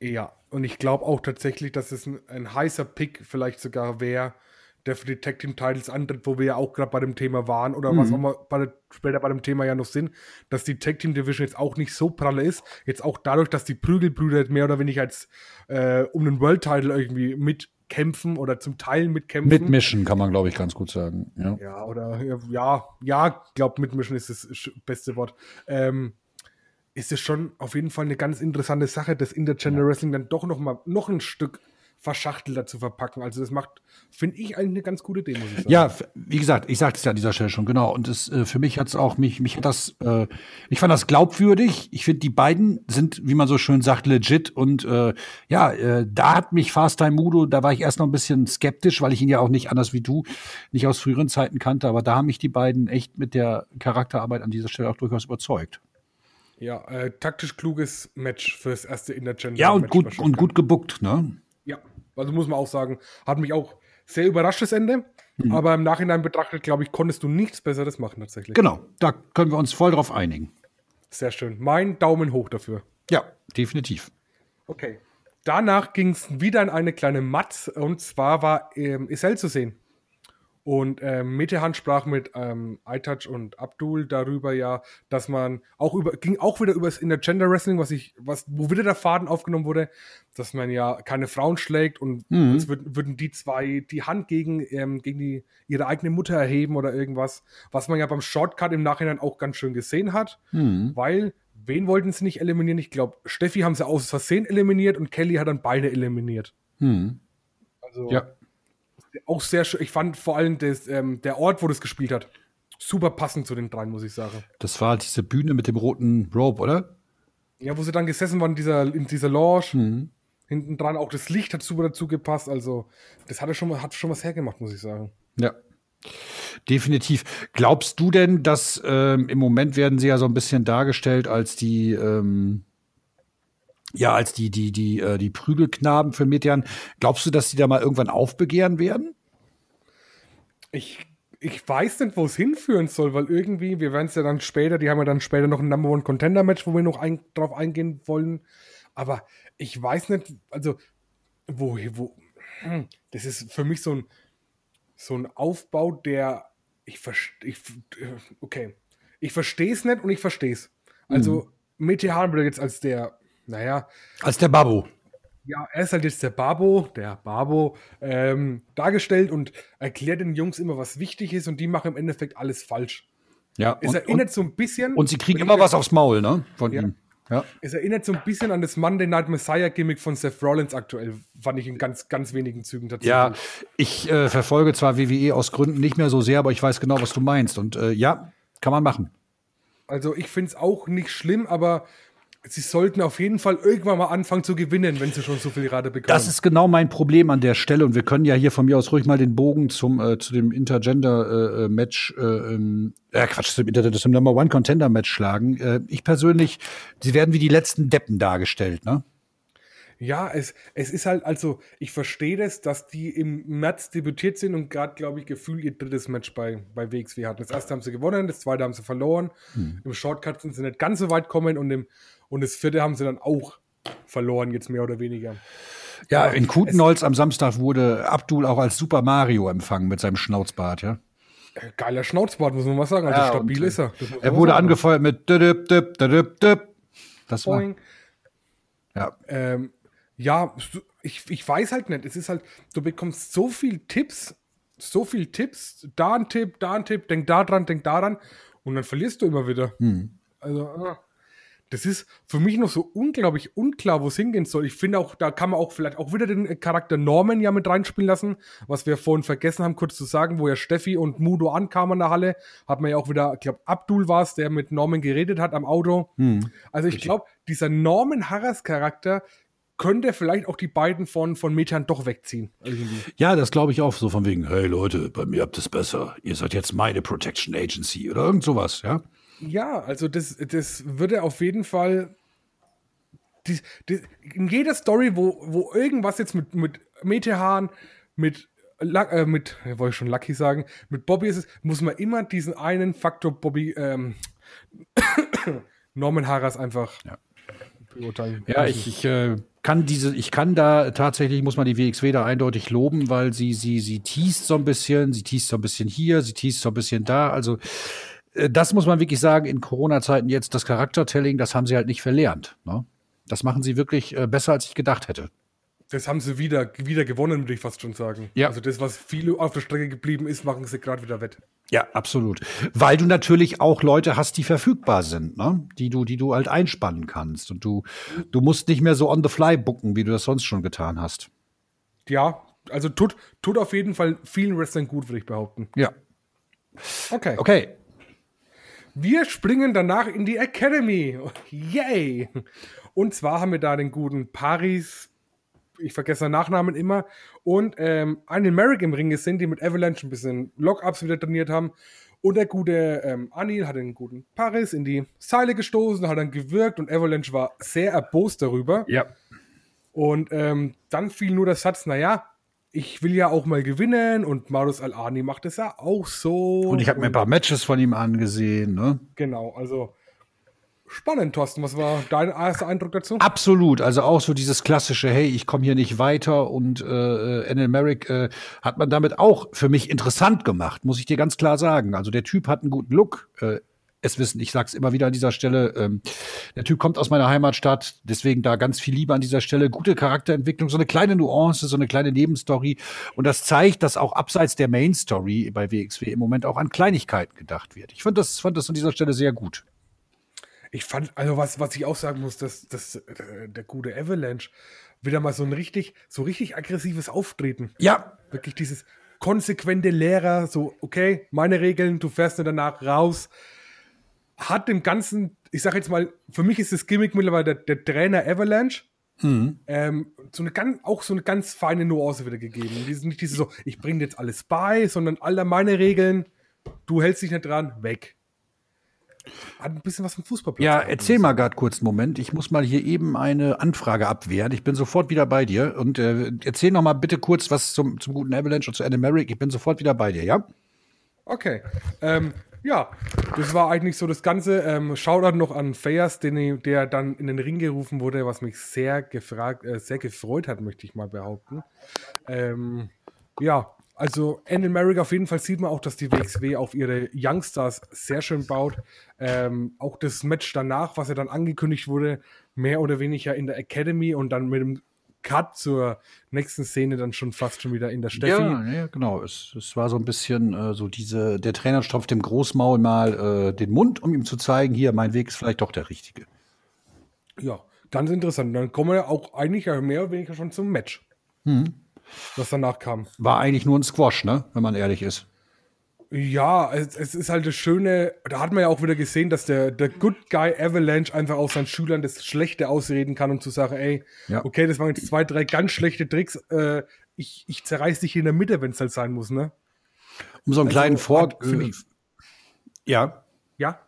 Speaker 1: Ja, und ich glaube auch tatsächlich, dass es ein, ein heißer Pick vielleicht sogar wäre, der für die Tag Team Titles antritt, wo wir ja auch gerade bei dem Thema waren oder mhm. was auch mal bei, später bei dem Thema ja noch sind, dass die Tag Team Division jetzt auch nicht so pralle ist. Jetzt auch dadurch, dass die Prügelbrüder mehr oder weniger als äh, um den World Title irgendwie mitkämpfen oder zum Teil mitkämpfen.
Speaker 2: Mitmischen kann man, glaube ich, ganz gut sagen. Ja,
Speaker 1: ja oder ja, ja, glaube mitmischen ist das beste Wort. Ähm, ist es schon auf jeden Fall eine ganz interessante Sache, das Intergender. Wrestling dann doch noch mal noch ein Stück verschachtelter zu verpacken. Also das macht, finde ich, eigentlich eine ganz gute Idee, muss ich sagen.
Speaker 2: Ja, wie gesagt, ich sagte es ja an dieser Stelle schon, genau. Und das, äh, für mich hat es auch, mich, mich hat das, äh, ich fand das glaubwürdig. Ich finde, die beiden sind, wie man so schön sagt, legit. Und äh, ja, äh, da hat mich Fast Time Mudo, da war ich erst noch ein bisschen skeptisch, weil ich ihn ja auch nicht anders wie du, nicht aus früheren Zeiten kannte. Aber da haben mich die beiden echt mit der Charakterarbeit an dieser Stelle auch durchaus überzeugt.
Speaker 1: Ja, äh, taktisch kluges Match fürs erste Intergender.
Speaker 2: Ja, und gut, und gut gebuckt, ne?
Speaker 1: Also muss man auch sagen, hat mich auch sehr überrascht, das Ende. Mhm. Aber im Nachhinein betrachtet, glaube ich, konntest du nichts Besseres machen tatsächlich.
Speaker 2: Genau, da können wir uns voll drauf einigen.
Speaker 1: Sehr schön. Mein Daumen hoch dafür.
Speaker 2: Ja, definitiv.
Speaker 1: Okay. Danach ging es wieder in eine kleine Matz und zwar war ähm, Isel zu sehen. Und ähm, Metehan sprach mit ähm, iTouch und Abdul darüber ja, dass man auch über, ging auch wieder über das Intergender Wrestling, was ich, was, wo wieder der Faden aufgenommen wurde, dass man ja keine Frauen schlägt und mhm. es würden, würden die zwei die Hand gegen, ähm, gegen die, ihre eigene Mutter erheben oder irgendwas, was man ja beim Shortcut im Nachhinein auch ganz schön gesehen hat, mhm. weil wen wollten sie nicht eliminieren? Ich glaube, Steffi haben sie aus Versehen eliminiert und Kelly hat dann beide eliminiert.
Speaker 2: Mhm.
Speaker 1: Also, ja auch sehr schön. Ich fand vor allem das, ähm, der Ort, wo das gespielt hat, super passend zu den dreien, muss ich sagen.
Speaker 2: Das war diese Bühne mit dem roten Rope, oder?
Speaker 1: Ja, wo sie dann gesessen waren in dieser, in dieser Lounge. Mhm. Hinten dran auch das Licht hat super dazu gepasst. Also, das hat schon, hat schon was hergemacht, muss ich sagen.
Speaker 2: Ja. Definitiv. Glaubst du denn, dass ähm, im Moment werden sie ja so ein bisschen dargestellt als die ähm, ja, als die, die, die, äh, die Prügelknaben für Metean. Glaubst du, dass die da mal irgendwann aufbegehren werden?
Speaker 1: Ich, ich weiß nicht, wo es hinführen soll, weil irgendwie, wir werden es ja dann später, die haben ja dann später noch ein Number One Contender Match, wo wir noch ein, drauf eingehen wollen. Aber ich weiß nicht, also, wo, wo, hm, das ist für mich so ein, so ein Aufbau, der, ich verstehe, okay, ich verstehe es nicht und ich verstehe es. Also, mhm. Wird jetzt als der naja.
Speaker 2: Als der Babo.
Speaker 1: Ja, er ist halt jetzt der Babo, der Babo, ähm, dargestellt und erklärt den Jungs immer, was wichtig ist und die machen im Endeffekt alles falsch.
Speaker 2: Ja.
Speaker 1: Es und, erinnert und, so ein bisschen.
Speaker 2: Und sie kriegen immer was aufs Maul, ne? Von ja. ihm.
Speaker 1: Ja. Es erinnert so ein bisschen an das Monday Night Messiah Gimmick von Seth Rollins aktuell, fand ich in ganz, ganz wenigen Zügen
Speaker 2: tatsächlich. Ja, ich äh, verfolge zwar WWE aus Gründen nicht mehr so sehr, aber ich weiß genau, was du meinst. Und äh, ja, kann man machen.
Speaker 1: Also ich finde es auch nicht schlimm, aber sie sollten auf jeden Fall irgendwann mal anfangen zu gewinnen, wenn sie schon so viel gerade bekommen.
Speaker 2: Das ist genau mein Problem an der Stelle und wir können ja hier von mir aus ruhig mal den Bogen zum äh, zu dem Intergender äh, äh Match äh, ähm, äh, Quatsch, zum, zum Number One Contender Match schlagen. Äh, ich persönlich, sie werden wie die letzten Deppen dargestellt, ne?
Speaker 1: Ja, es, es ist halt, also, ich verstehe das, dass die im März debütiert sind und gerade, glaube ich, gefühlt ihr drittes Match bei, bei WXW hatten. Das erste haben sie gewonnen, das zweite haben sie verloren. Hm. Im Shortcut sind sie nicht ganz so weit kommen und, im, und das vierte haben sie dann auch verloren, jetzt mehr oder weniger.
Speaker 2: Ja, Aber in Kutenholz am Samstag wurde Abdul auch als Super Mario empfangen mit seinem Schnauzbart, ja.
Speaker 1: Äh, geiler Schnauzbart, muss man mal sagen. Also ja, stabil ist er.
Speaker 2: Er wurde sagen. angefeuert mit dip, dip, dip, dip. Das war.
Speaker 1: Ja. Ähm, ja, ich, ich weiß halt nicht. Es ist halt, du bekommst so viel Tipps, so viel Tipps, da ein Tipp, da ein Tipp, denk da dran, denk daran und dann verlierst du immer wieder. Hm. Also, ah, das ist für mich noch so unglaublich unklar, wo es hingehen soll. Ich finde auch, da kann man auch vielleicht auch wieder den Charakter Norman ja mit reinspielen lassen, was wir vorhin vergessen haben, kurz zu sagen, wo ja Steffi und Mudo ankamen in der Halle, hat man ja auch wieder, ich glaube, Abdul war es, der mit Norman geredet hat am Auto. Hm. Also ich glaube, dieser Norman Harras Charakter könnte vielleicht auch die beiden von, von Metern doch wegziehen.
Speaker 2: Irgendwie. Ja, das glaube ich auch. So von wegen, hey Leute, bei mir habt ihr es besser. Ihr seid jetzt meine Protection Agency oder irgend sowas, ja?
Speaker 1: Ja, also das, das würde auf jeden Fall. Die, die, in jeder Story, wo, wo irgendwas jetzt mit, mit Metehan, mit äh, mit, wollte ich schon Lucky sagen, mit Bobby ist es, muss man immer diesen einen Faktor Bobby, ähm, Norman Harras einfach
Speaker 2: ja
Speaker 1: beurteilen.
Speaker 2: Ja, ich, ich äh, kann diese, ich kann da tatsächlich, muss man die WXW da eindeutig loben, weil sie, sie, sie teast so ein bisschen, sie teast so ein bisschen hier, sie teast so ein bisschen da. Also das muss man wirklich sagen, in Corona-Zeiten jetzt das Charaktertelling, das haben sie halt nicht verlernt. Ne? Das machen sie wirklich äh, besser, als ich gedacht hätte.
Speaker 1: Das haben sie wieder, wieder gewonnen, würde ich fast schon sagen.
Speaker 2: Ja.
Speaker 1: Also das, was viel auf der Strecke geblieben ist, machen sie gerade wieder wett.
Speaker 2: Ja, absolut. Weil du natürlich auch Leute hast, die verfügbar sind, ne? Die du, die du halt einspannen kannst. Und du, du musst nicht mehr so on the fly bucken, wie du das sonst schon getan hast.
Speaker 1: Ja, also tut, tut auf jeden Fall vielen Wrestlern gut, würde ich behaupten.
Speaker 2: Ja.
Speaker 1: Okay.
Speaker 2: Okay.
Speaker 1: Wir springen danach in die Academy. Yay! Und zwar haben wir da den guten Paris, ich vergesse seinen Nachnamen immer, und ähm, einen Merrick im Ring gesehen, die mit Avalanche ein bisschen Lockups wieder trainiert haben. Und der gute ähm, Anil hat den guten Paris in die Seile gestoßen, hat dann gewirkt und Avalanche war sehr erbost darüber.
Speaker 2: Ja.
Speaker 1: Und ähm, dann fiel nur der Satz, naja, ich will ja auch mal gewinnen und Marus Al-Ani macht es ja auch so.
Speaker 2: Und ich habe mir ein paar Matches von ihm angesehen, ne?
Speaker 1: Genau, also spannend, Thorsten. Was war dein erster Eindruck dazu?
Speaker 2: Absolut, also auch so dieses klassische, hey, ich komme hier nicht weiter und äh, Enel Merrick äh, hat man damit auch für mich interessant gemacht, muss ich dir ganz klar sagen. Also der Typ hat einen guten Look. Äh, es wissen, ich sag's immer wieder an dieser Stelle, ähm, der Typ kommt aus meiner Heimatstadt, deswegen da ganz viel Liebe an dieser Stelle, gute Charakterentwicklung, so eine kleine Nuance, so eine kleine Nebenstory und das zeigt, dass auch abseits der Main Story bei WXW im Moment auch an Kleinigkeiten gedacht wird. Ich fand das, fand das an dieser Stelle sehr gut.
Speaker 1: Ich fand, also was, was ich auch sagen muss, dass, dass äh, der gute Avalanche wieder mal so ein richtig, so richtig aggressives Auftreten.
Speaker 2: Ja.
Speaker 1: Wirklich dieses konsequente Lehrer, so, okay, meine Regeln, du fährst nur danach raus. Hat dem Ganzen, ich sag jetzt mal, für mich ist das Gimmick mittlerweile der, der Trainer Avalanche.
Speaker 2: Mhm.
Speaker 1: Ähm, so eine ganz, auch so eine ganz feine Nuance wieder gegeben. Diese, nicht diese so, ich bringe jetzt alles bei, sondern alle meine Regeln, du hältst dich nicht dran, weg. Hat ein bisschen was vom Fußballplatz.
Speaker 2: Ja, erzähl mal gerade kurz einen Moment. Ich muss mal hier eben eine Anfrage abwehren. Ich bin sofort wieder bei dir. Und äh, erzähl noch mal bitte kurz was zum, zum guten Avalanche und zu Adam Merrick. Ich bin sofort wieder bei dir, ja?
Speaker 1: Okay. Ähm, ja, das war eigentlich so das Ganze. Ähm, Shoutout noch an den, der dann in den Ring gerufen wurde, was mich sehr gefragt, äh, sehr gefreut hat, möchte ich mal behaupten. Ähm, ja, also in America auf jeden Fall sieht man auch, dass die WXW auf ihre Youngstars sehr schön baut. Ähm, auch das Match danach, was ja dann angekündigt wurde, mehr oder weniger in der Academy und dann mit dem Cut zur nächsten Szene dann schon fast schon wieder in der Steffi.
Speaker 2: Ja, ja genau. Es, es war so ein bisschen äh, so diese, der Trainer stopft dem Großmaul mal äh, den Mund, um ihm zu zeigen, hier, mein Weg ist vielleicht doch der richtige.
Speaker 1: Ja, ganz interessant. Dann kommen wir auch eigentlich mehr oder weniger schon zum Match.
Speaker 2: Mhm.
Speaker 1: Was danach kam.
Speaker 2: War eigentlich nur ein Squash, ne? Wenn man ehrlich ist.
Speaker 1: Ja, es, es, ist halt das Schöne, da hat man ja auch wieder gesehen, dass der, der Good Guy Avalanche einfach aus seinen Schülern das Schlechte ausreden kann und zu sagen, ey,
Speaker 2: Ja.
Speaker 1: okay, das waren jetzt zwei, drei ganz schlechte Tricks, äh, ich, ich zerreiß dich hier in der Mitte, wenn es halt sein muss, ne?
Speaker 2: Um so einen
Speaker 1: Also,
Speaker 2: kleinen Vor... Äh, ja.
Speaker 1: Ja?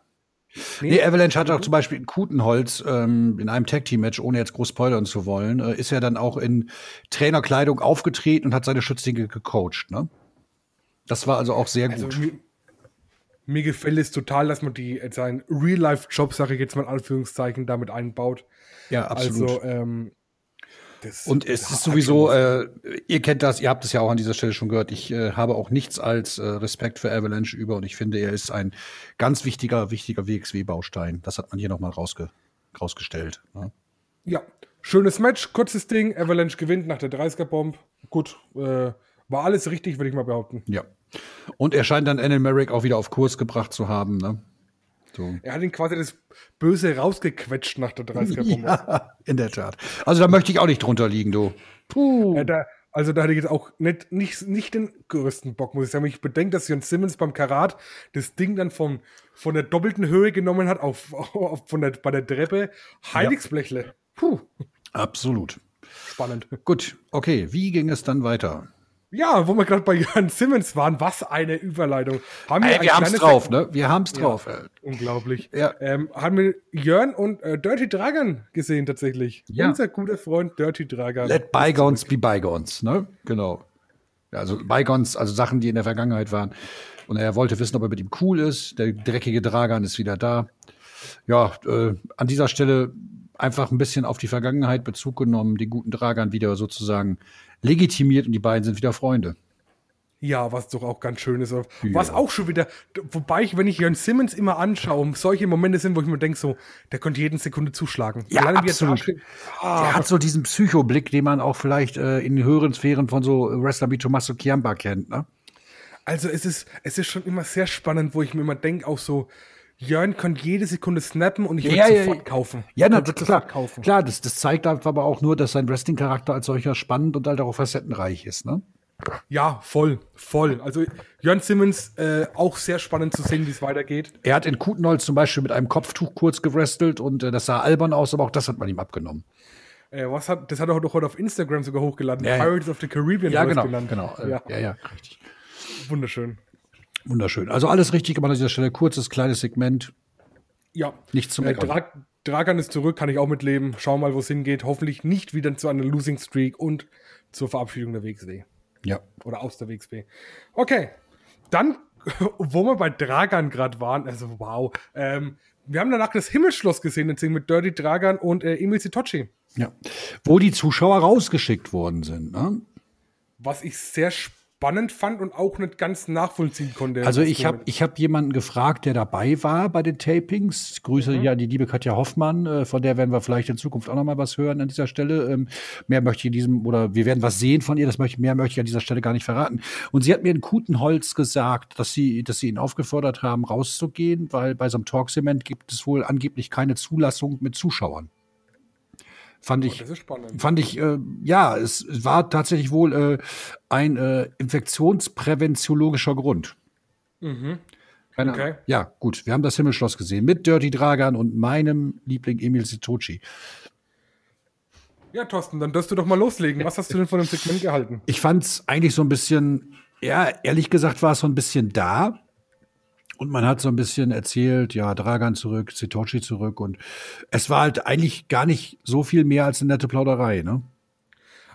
Speaker 2: Nee, Avalanche hat auch zum Beispiel in Kutenholz ähm, in einem Tag-Team-Match, ohne jetzt groß spoilern zu wollen, äh, ist er dann auch in Trainerkleidung aufgetreten und hat seine Schützlinge gecoacht. Ne? Das war also auch sehr
Speaker 1: Also
Speaker 2: gut.
Speaker 1: mir, mir gefällt es total, dass man die, seinen Real-Life-Job, sage ich jetzt mal in Anführungszeichen, damit einbaut.
Speaker 2: ja, absolut.
Speaker 1: Also, ähm, das,
Speaker 2: und es ist sowieso, äh, ihr kennt das, ihr habt es ja auch an dieser Stelle schon gehört, ich äh, habe auch nichts als äh, Respekt für Avalanche über und ich finde, er ist ein ganz wichtiger, wichtiger WXW-Baustein. Das hat man hier nochmal rausge rausgestellt. Ne?
Speaker 1: Ja, schönes Match, kurzes Ding. Avalanche gewinnt nach der 30er-Bomb. Gut, äh, war alles richtig, würde ich mal behaupten.
Speaker 2: Ja. Und er scheint dann Enel Merrick auch wieder auf Kurs gebracht zu haben. Ne? So.
Speaker 1: Er hat ihn quasi das Böse rausgequetscht nach der 30er-Bombe.
Speaker 2: Ja, in der Tat. Also da möchte ich auch nicht drunter liegen, du. Puh.
Speaker 1: Äh, da, also da hatte ich jetzt auch nicht, nicht, nicht den größten Bock, muss ich sagen. Ich bedenke, dass Jon Simmons beim Karat das Ding dann vom, von der doppelten Höhe genommen hat auf, auf von der, bei der Treppe. Heiligsblechle. Puh,
Speaker 2: Absolut.
Speaker 1: spannend.
Speaker 2: Gut, okay. Wie ging es dann weiter?
Speaker 1: Ja, wo wir gerade bei Jon Simmons waren, was eine Überleitung. Haben
Speaker 2: Ey,
Speaker 1: ein
Speaker 2: wir haben's
Speaker 1: kleines-
Speaker 2: drauf, ne? Wir haben's drauf. ey.
Speaker 1: Unglaublich.
Speaker 2: Ja.
Speaker 1: Ähm, haben wir Jörn und äh, Dirty Dragon gesehen tatsächlich.
Speaker 2: Ja.
Speaker 1: Unser guter Freund Dirty Dragon.
Speaker 2: Let bygones be bygones, ne? Genau. Ja, also bygones, also Sachen, die in der Vergangenheit waren. Und er wollte wissen, ob er mit ihm cool ist. Der dreckige Dragan ist wieder da. Ja, äh, an dieser Stelle einfach ein bisschen auf die Vergangenheit Bezug genommen, den guten Dragan wieder sozusagen legitimiert und die beiden sind wieder Freunde.
Speaker 1: Ja, was doch auch ganz schön ist. Ja. Was auch schon wieder, wobei ich, wenn ich Jörn Simmons immer anschaue, solche Momente sind, wo ich mir denke, so, der könnte jeden Sekunde zuschlagen.
Speaker 2: Ja, Alleine absolut. Ah. Der hat so diesen Psychoblick, den man auch vielleicht äh, in höheren Sphären von so Wrestler wie Tommaso Chiamba kennt, ne?
Speaker 1: Also es ist, es ist schon immer sehr spannend, wo ich mir immer denke, auch so, Jörn könnte jede Sekunde snappen und ich würde ja, sofort ja, kaufen.
Speaker 2: Ja, na, klar, kaufen. klar das, das zeigt aber auch nur, dass sein Wrestling-Charakter als solcher spannend und halt auch facettenreich ist, ne?
Speaker 1: Ja, voll, voll. Also Jörn Simmons äh, auch sehr spannend zu sehen, wie es weitergeht.
Speaker 2: Er hat in Kutenholz zum Beispiel mit einem Kopftuch kurz gewrestelt und äh, das sah albern aus, aber auch das hat man ihm abgenommen.
Speaker 1: Äh, was hat, das hat er doch heute auf Instagram sogar hochgeladen.
Speaker 2: Ja,
Speaker 1: Pirates of the Caribbean.
Speaker 2: Ja, genau, genau. Äh, ja. ja, ja, richtig.
Speaker 1: Wunderschön.
Speaker 2: Wunderschön. Also alles richtig gemacht an dieser Stelle. Kurzes, kleines Segment.
Speaker 1: Ja.
Speaker 2: Nichts zum
Speaker 1: äh, Dra Dragan ist zurück, kann ich auch mitleben. Schauen mal, wo es hingeht. Hoffentlich nicht wieder zu einer Losing Streak und zur Verabschiedung der WXW.
Speaker 2: Ja.
Speaker 1: Oder aus der WXW. Okay. Dann, wo wir bei Dragan gerade waren, also wow. Ähm, wir haben danach das Himmelsschloss gesehen, mit Dirty Dragan und äh, Emil Sitochi.
Speaker 2: Ja. Wo die Zuschauer rausgeschickt worden sind, ne?
Speaker 1: Was ich sehr spannend spannend fand und auch nicht ganz nachvollziehen konnte.
Speaker 2: Also ich habe ich hab jemanden gefragt, der dabei war bei den Tapings. Grüße mhm. ja die liebe Katja Hoffmann, äh, von der werden wir vielleicht in Zukunft auch noch mal was hören an dieser Stelle. Ähm, mehr möchte ich in diesem, oder wir werden was sehen von ihr, das möchte, mehr möchte ich an dieser Stelle gar nicht verraten. Und sie hat mir in Kutenholz gesagt, dass sie, dass sie ihn aufgefordert haben, rauszugehen, weil bei so einem Talksement gibt es wohl angeblich keine Zulassung mit Zuschauern. Fand ich, oh, fand ich, äh, ja, es war tatsächlich wohl äh, ein äh, infektionspräventiologischer Grund. Mhm. Okay. Ja, gut, wir haben das Himmelschloss gesehen mit Dirty Dragan und meinem Liebling Emil Sitochi.
Speaker 1: Ja, Thorsten, dann darfst du doch mal loslegen. Was hast du denn von dem Segment gehalten?
Speaker 2: Ich fand es eigentlich so ein bisschen, ja, ehrlich gesagt war es so ein bisschen da. Und man hat so ein bisschen erzählt, ja, Dragan zurück, Sitochi zurück. Und es war halt eigentlich gar nicht so viel mehr als eine nette Plauderei, ne?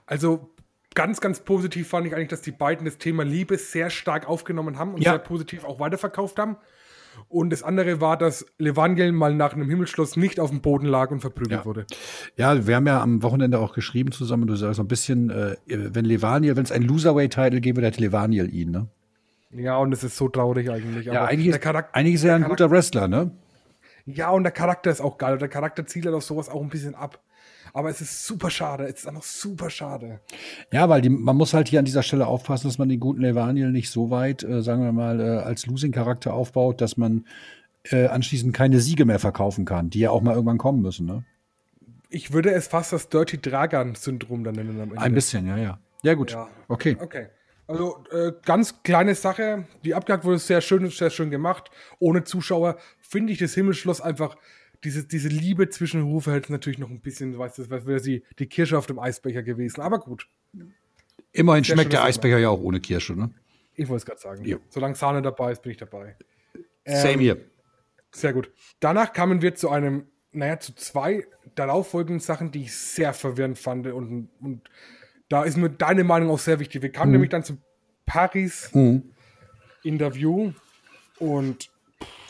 Speaker 1: Also ganz, ganz positiv fand ich eigentlich, dass die beiden das Thema Liebe sehr stark aufgenommen haben und ja. sehr positiv auch weiterverkauft haben. Und das andere war, dass Levangel mal nach einem Himmelschloss nicht auf dem Boden lag und verprügelt
Speaker 2: ja.
Speaker 1: wurde.
Speaker 2: Ja, wir haben ja am Wochenende auch geschrieben zusammen, du sagst so ein bisschen, äh, wenn Levaniel, wenn es ein Loserway-Title gäbe, dann hätte Levaniel ihn, ne?
Speaker 1: Ja, und es ist so traurig eigentlich.
Speaker 2: ja, eigentlich ist, eigentlich ist er ein guter Wrestler, ne?
Speaker 1: Ja, und der Charakter ist auch geil. Und der Charakter zielt halt auf sowas auch ein bisschen ab. Aber es ist super schade. Es ist einfach super schade.
Speaker 2: Ja, weil die, man muss halt hier an dieser Stelle aufpassen, dass man den guten Levaniel nicht so weit, äh, sagen wir mal, äh, als Losing-Charakter aufbaut, dass man äh, anschließend keine Siege mehr verkaufen kann, die ja auch mal irgendwann kommen müssen, ne?
Speaker 1: Ich würde es fast das Dirty Dragan-Syndrom dann nennen.
Speaker 2: Ein bisschen, ja, ja. Ja, gut. Ja. Okay.
Speaker 1: Okay. Also äh, ganz kleine Sache, die abgehakt wurde sehr schön, sehr schön gemacht. Ohne Zuschauer finde ich das Himmelschloss einfach diese, diese Liebe zwischen den Rufverhältnissen natürlich noch ein bisschen, weißt du, das wäre die, die Kirsche auf dem Eisbecher gewesen. Aber gut.
Speaker 2: Immerhin sehr schmeckt der Eisbecher ja auch ohne Kirsche, ne?
Speaker 1: Ich wollte es gerade sagen. Jo. Solange Sahne dabei ist, bin ich dabei.
Speaker 2: Same ähm, hier.
Speaker 1: Sehr gut. Danach kamen wir zu einem, naja, zu zwei darauffolgenden Sachen, die ich sehr verwirrend fand und, und da ist mir deine Meinung auch sehr wichtig. Wir kamen mhm. nämlich dann zum Paris-Interview mhm. und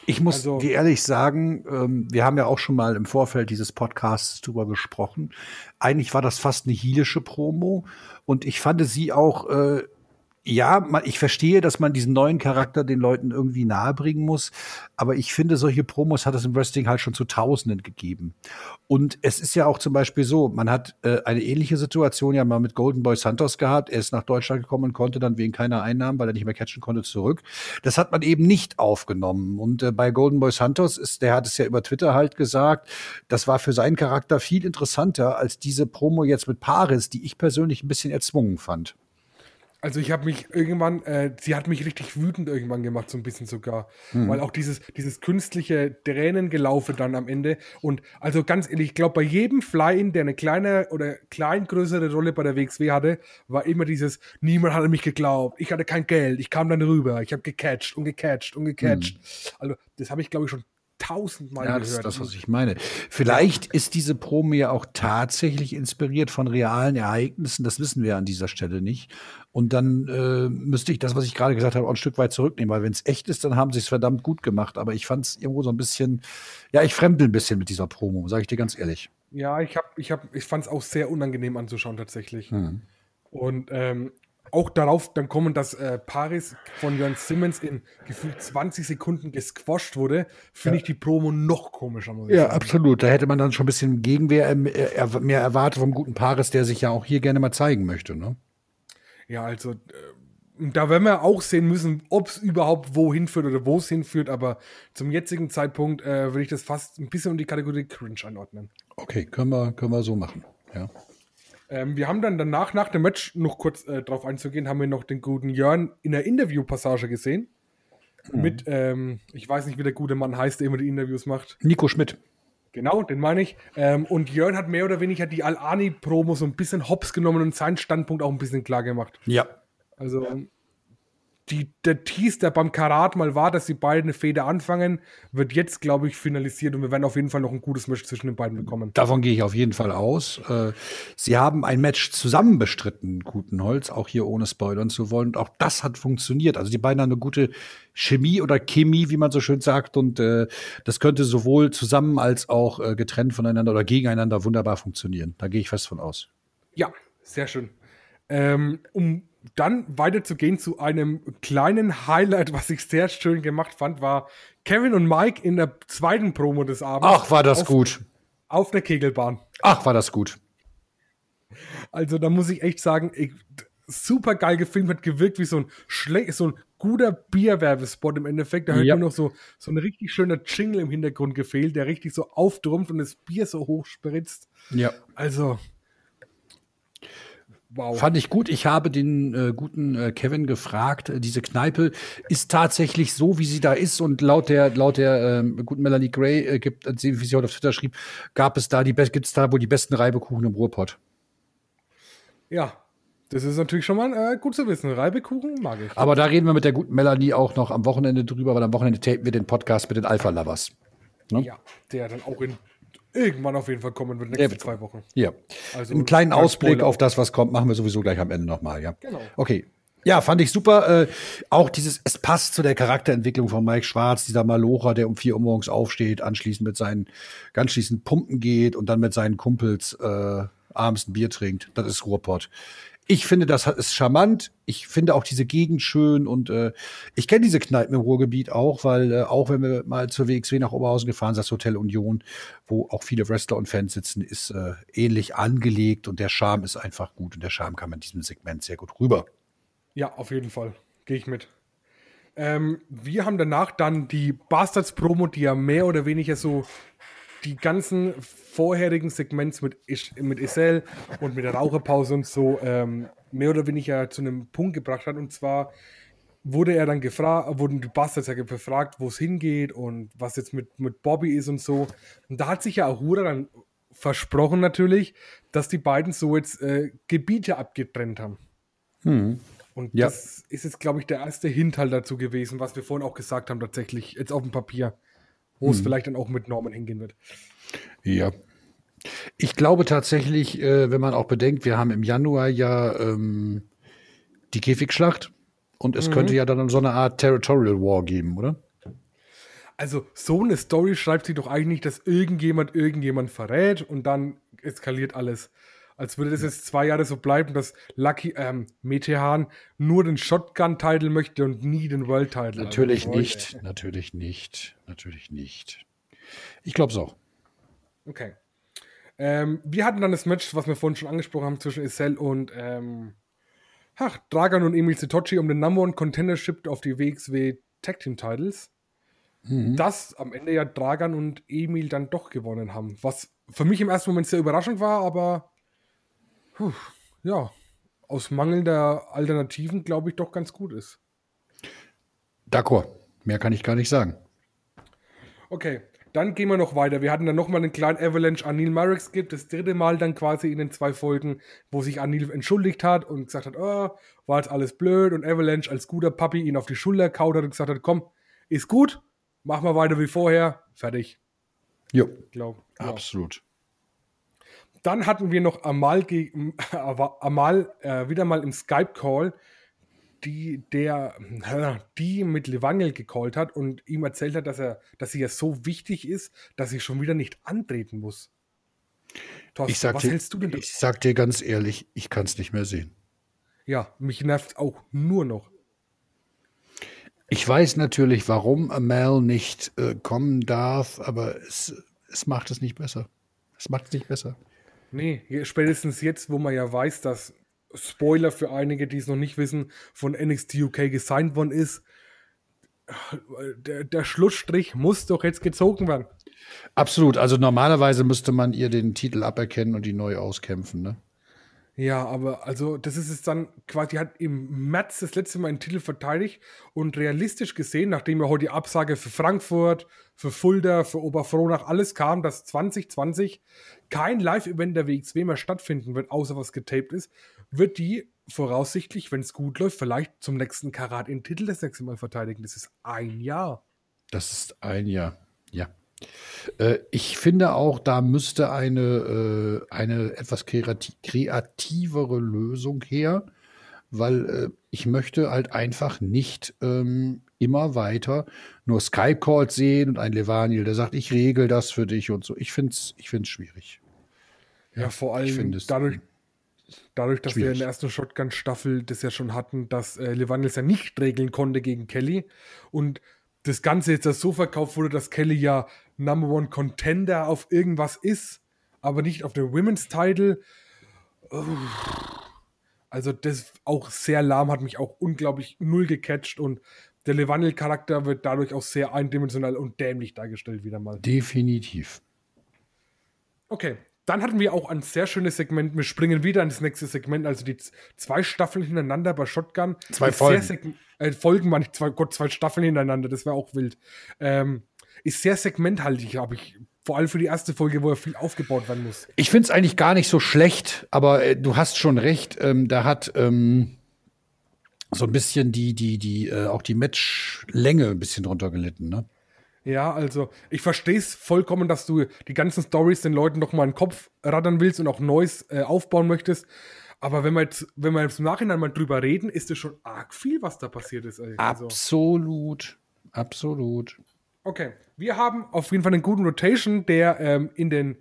Speaker 2: ich muss also, dir ehrlich sagen, ähm, wir haben ja auch schon mal im Vorfeld dieses Podcasts drüber gesprochen. Eigentlich war das fast eine hielische Promo und ich fand sie auch äh, ja, ich verstehe, dass man diesen neuen Charakter den Leuten irgendwie nahebringen muss, aber ich finde, solche Promos hat es im Wrestling halt schon zu Tausenden gegeben. Und es ist ja auch zum Beispiel so, man hat äh, eine ähnliche Situation ja mal mit Golden Boy Santos gehabt. Er ist nach Deutschland gekommen und konnte dann wegen keiner Einnahmen, weil er nicht mehr catchen konnte, zurück. Das hat man eben nicht aufgenommen. Und äh, bei Golden Boy Santos ist, der hat es ja über Twitter halt gesagt, das war für seinen Charakter viel interessanter als diese Promo jetzt mit Paris, die ich persönlich ein bisschen erzwungen fand.
Speaker 1: Also ich habe mich irgendwann, äh, sie hat mich richtig wütend irgendwann gemacht, so ein bisschen sogar. Mhm. Weil auch dieses, dieses künstliche Tränengelaufe dann am Ende. Und also ganz ehrlich, ich glaube, bei jedem Fly-In, der eine kleine oder klein größere Rolle bei der WXW hatte, war immer dieses, niemand hat an mich geglaubt, ich hatte kein Geld, ich kam dann rüber, ich habe gecatcht und gecatcht und gecatcht. Mhm. Also das habe ich, glaube ich, schon tausendmal
Speaker 2: ja,
Speaker 1: das gehört.
Speaker 2: Das ist das, was ich meine. Vielleicht ist diese Promo ja auch tatsächlich inspiriert von realen Ereignissen. Das wissen wir an dieser Stelle nicht. Und dann äh, müsste ich das, was ich gerade gesagt habe, auch ein Stück weit zurücknehmen, weil wenn es echt ist, dann haben sie es verdammt gut gemacht. Aber ich fand es irgendwo so ein bisschen, ja, ich fremdel ein bisschen mit dieser Promo, sage ich dir ganz ehrlich.
Speaker 1: Ja, ich, hab, ich, hab, ich fand es auch sehr unangenehm anzuschauen tatsächlich. Mhm. Und ähm, auch darauf dann kommen, dass äh, Paris von Jörn Simmons in gefühlt 20 Sekunden gesquasht wurde, finde ja. ich die Promo noch komischer.
Speaker 2: ja, sagen. absolut. Da hätte man dann schon ein bisschen Gegenwehr äh, mehr erwartet vom guten Paris, der sich ja auch hier gerne mal zeigen möchte. Ne?
Speaker 1: Ja, also äh, da werden wir auch sehen müssen, ob es überhaupt wohin führt oder wo es hinführt, aber zum jetzigen Zeitpunkt äh, würde ich das fast ein bisschen in die Kategorie Cringe einordnen.
Speaker 2: Okay, können wir, können wir so machen, ja.
Speaker 1: Ähm, wir haben dann danach, nach dem Match, noch kurz äh, drauf einzugehen, haben wir noch den guten Jörn in der Interviewpassage gesehen. Mhm. Mit, ähm, ich weiß nicht, wie der gute Mann heißt, der immer die Interviews macht.
Speaker 2: Nico Schmidt.
Speaker 1: Genau, den meine ich. Ähm, und Jörn hat mehr oder weniger die Al-Ani-Promo so ein bisschen hops genommen und seinen Standpunkt auch ein bisschen klar gemacht.
Speaker 2: Ja.
Speaker 1: Also, die, der Tease, der beim Karat mal war, dass die beiden eine Feder anfangen, wird jetzt, glaube ich, finalisiert und wir werden auf jeden Fall noch ein gutes Match zwischen den beiden bekommen.
Speaker 2: Davon gehe ich auf jeden Fall aus. Äh, sie haben ein Match zusammen bestritten, guten Holz, auch hier ohne spoilern zu wollen. Und auch das hat funktioniert. Also die beiden haben eine gute Chemie oder Chemie, wie man so schön sagt. Und äh, das könnte sowohl zusammen als auch äh, getrennt voneinander oder gegeneinander wunderbar funktionieren. Da gehe ich fest von aus.
Speaker 1: Ja, sehr schön. Ähm, um dann weiterzugehen zu einem kleinen Highlight, was ich sehr schön gemacht fand, war Kevin und Mike in der zweiten Promo des Abends.
Speaker 2: Ach, war das
Speaker 1: auf,
Speaker 2: gut.
Speaker 1: Auf der Kegelbahn.
Speaker 2: Ach, war das gut.
Speaker 1: Also, da muss ich echt sagen, ich, super geil gefilmt, hat gewirkt wie so ein schlecht, so ein guter Bierwerbespot im Endeffekt. Da hat ja. nur noch so, so ein richtig schöner Jingle im Hintergrund gefehlt, der richtig so auftrumpft und das Bier so hoch spritzt.
Speaker 2: Ja.
Speaker 1: Also,
Speaker 2: Wow. Fand ich gut. Ich habe den äh, guten äh, Kevin gefragt, äh, diese Kneipe ist tatsächlich so, wie sie da ist. Und laut der, laut der ähm, guten Melanie Gray, äh, gibt, äh, wie sie heute auf Twitter schrieb, gab es da die gibt es da wohl die besten Reibekuchen im Ruhrpott.
Speaker 1: Ja, das ist natürlich schon mal äh, gut zu wissen. Reibekuchen mag ich.
Speaker 2: Aber da reden wir mit der guten Melanie auch noch am Wochenende drüber, weil am Wochenende tapen wir den Podcast mit den Alpha Lovers.
Speaker 1: Ne? Ja, der dann auch in irgendwann auf jeden Fall kommen wird, nächste zwei Wochen.
Speaker 2: Ja. Also Einen kleinen Ausblick Spoiler. auf das, was kommt, machen wir sowieso gleich am Ende nochmal, ja. Genau. Okay. Ja, fand ich super. Äh, auch dieses, es passt zu der Charakterentwicklung von Mike Schwarz, dieser Malocher, der um vier Uhr morgens aufsteht, anschließend mit seinen, ganz schließend pumpen geht und dann mit seinen Kumpels äh, abends ein Bier trinkt. Das ist Ruhrpott ich finde, das ist charmant. Ich finde auch diese Gegend schön und äh, ich kenne diese Kneipen im Ruhrgebiet auch, weil äh, auch wenn wir mal zur WXW nach Oberhausen gefahren sind, das Hotel Union, wo auch viele Wrestler und Fans sitzen, ist äh, ähnlich angelegt und der Charme ist einfach gut und der Charme kam in diesem Segment sehr gut rüber.
Speaker 1: Ja, auf jeden Fall. Gehe ich mit. Ähm, wir haben danach dann die Bastards-Promo, die ja mehr oder weniger so die ganzen vorherigen Segments mit, mit Isel und mit der Raucherpause und so ähm, mehr oder weniger zu einem Punkt gebracht hat. Und zwar wurde er dann gefragt, wurden die Bastards ja gefragt, wo es hingeht und was jetzt mit, mit Bobby ist und so. Und da hat sich ja Ahura dann versprochen natürlich, dass die beiden so jetzt äh, Gebiete abgetrennt haben. Hm. Und ja. das ist jetzt, glaube ich, der erste Hint halt dazu gewesen, was wir vorhin auch gesagt haben, tatsächlich, jetzt auf dem Papier wo es hm. vielleicht dann auch mit Norman hingehen wird.
Speaker 2: Ja. Ich glaube tatsächlich, äh, wenn man auch bedenkt, wir haben im Januar ja ähm, die Käfigschlacht und es mhm. könnte ja dann so eine Art Territorial War geben, oder?
Speaker 1: Also, so eine Story schreibt sich doch eigentlich dass irgendjemand irgendjemand verrät und dann eskaliert alles. Als würde das jetzt zwei Jahre so bleiben, dass Lucky, ähm, Metehan nur den Shotgun-Title möchte und nie den World-Title.
Speaker 2: Natürlich also, nicht, natürlich nicht, natürlich nicht. Ich glaube es auch.
Speaker 1: Okay. Ähm, wir hatten dann das Match, was wir vorhin schon angesprochen haben, zwischen Isel und ähm, ach, Dragan und Emil Sitochi um den Number One Contendership auf die WXW Tag Team Titles. Mhm. Das am Ende ja Dragan und Emil dann doch gewonnen haben. Was für mich im ersten Moment sehr überraschend war, aber puh, ja, aus mangelnder Alternativen, glaube ich, doch ganz gut ist.
Speaker 2: D'accord. Mehr kann ich gar nicht sagen.
Speaker 1: Okay, dann gehen wir noch weiter. Wir hatten dann nochmal einen kleinen Avalanche an Neil Mareks gibt, das dritte Mal dann quasi in den zwei Folgen, wo sich Anil entschuldigt hat und gesagt hat, oh, war jetzt alles blöd und Avalanche als guter Papi ihn auf die Schulter kaut hat und gesagt hat, komm, ist gut, mach mal weiter wie vorher, fertig.
Speaker 2: Jo, glaub, ja. absolut.
Speaker 1: Dann hatten wir noch Amal, Amal äh, wieder mal im Skype-Call, die, der, die mit Levangel gecallt hat und ihm erzählt hat, dass, er, dass sie ja so wichtig ist, dass sie schon wieder nicht antreten muss.
Speaker 2: Thorsten, ich sag was dir, hältst du denn? Ich sag dir ganz ehrlich, ich kann es nicht mehr sehen.
Speaker 1: Ja, mich nervt auch nur noch.
Speaker 2: Ich weiß natürlich, warum Amal nicht äh, kommen darf, aber es, es macht es nicht besser. Es macht es nicht besser.
Speaker 1: Nee, spätestens jetzt, wo man ja weiß, dass Spoiler für einige, die es noch nicht wissen, von NXT UK gesigned worden ist, der, der Schlussstrich muss doch jetzt gezogen werden.
Speaker 2: Absolut. Also normalerweise müsste man ihr den Titel aberkennen und die neu auskämpfen, ne?
Speaker 1: Ja, aber also das ist es dann quasi, hat im März das letzte Mal einen Titel verteidigt und realistisch gesehen, nachdem ja heute die Absage für Frankfurt, für Fulda, für Oberfrohnach alles kam, dass 2020 kein Live-Event der WXW mehr stattfinden wird, außer was getaped ist, wird die voraussichtlich, wenn es gut läuft, vielleicht zum nächsten Karat in Titel das nächste Mal verteidigen. Das ist ein Jahr.
Speaker 2: Das ist ein Jahr, ja. Äh, ich finde auch, da müsste eine, äh, eine etwas kreativere Lösung her, weil äh, ich möchte halt einfach nicht ähm, immer weiter nur Skype-Calls sehen und ein Levaniel, der sagt, ich regel das für dich und so. Ich finde es ich find's schwierig.
Speaker 1: Ja, vor allem dadurch, dadurch, dass schwierig. wir in der ersten Shotgun-Staffel das ja schon hatten, dass äh, Levaniels ja nicht regeln konnte gegen Kelly und das Ganze jetzt so verkauft wurde, dass Kelly ja Number One Contender auf irgendwas ist, aber nicht auf der Women's Title. Also das auch sehr lahm, hat mich auch unglaublich null gecatcht und der Levanil-Charakter wird dadurch auch sehr eindimensional und dämlich dargestellt wieder mal.
Speaker 2: Definitiv.
Speaker 1: Okay, dann hatten wir auch ein sehr schönes Segment. Wir springen wieder ins nächste Segment, also die zwei Staffeln hintereinander bei Shotgun.
Speaker 2: Zwei Folgen.
Speaker 1: Äh, Folgen waren nicht zwei, Gott, zwei Staffeln hintereinander, das wäre auch wild. Ähm, ist sehr segmenthaltig, habe ich. Vor allem für die erste Folge, wo ja viel aufgebaut werden muss.
Speaker 2: Ich finde es eigentlich gar nicht so schlecht, aber äh, du hast schon recht. Ähm, da hat ähm, so ein bisschen die, die, die, äh, auch die Matchlänge ein bisschen drunter gelitten, ne?
Speaker 1: Ja, also ich verstehe es vollkommen, dass du die ganzen Stories den Leuten noch mal in den Kopf raddern willst und auch Neues äh, aufbauen möchtest. Aber wenn wir jetzt, wenn wir jetzt im Nachhinein mal drüber reden, ist es schon arg viel, was da passiert ist.
Speaker 2: Also. Absolut, absolut.
Speaker 1: Okay, wir haben auf jeden Fall einen guten Rotation, der ähm, in den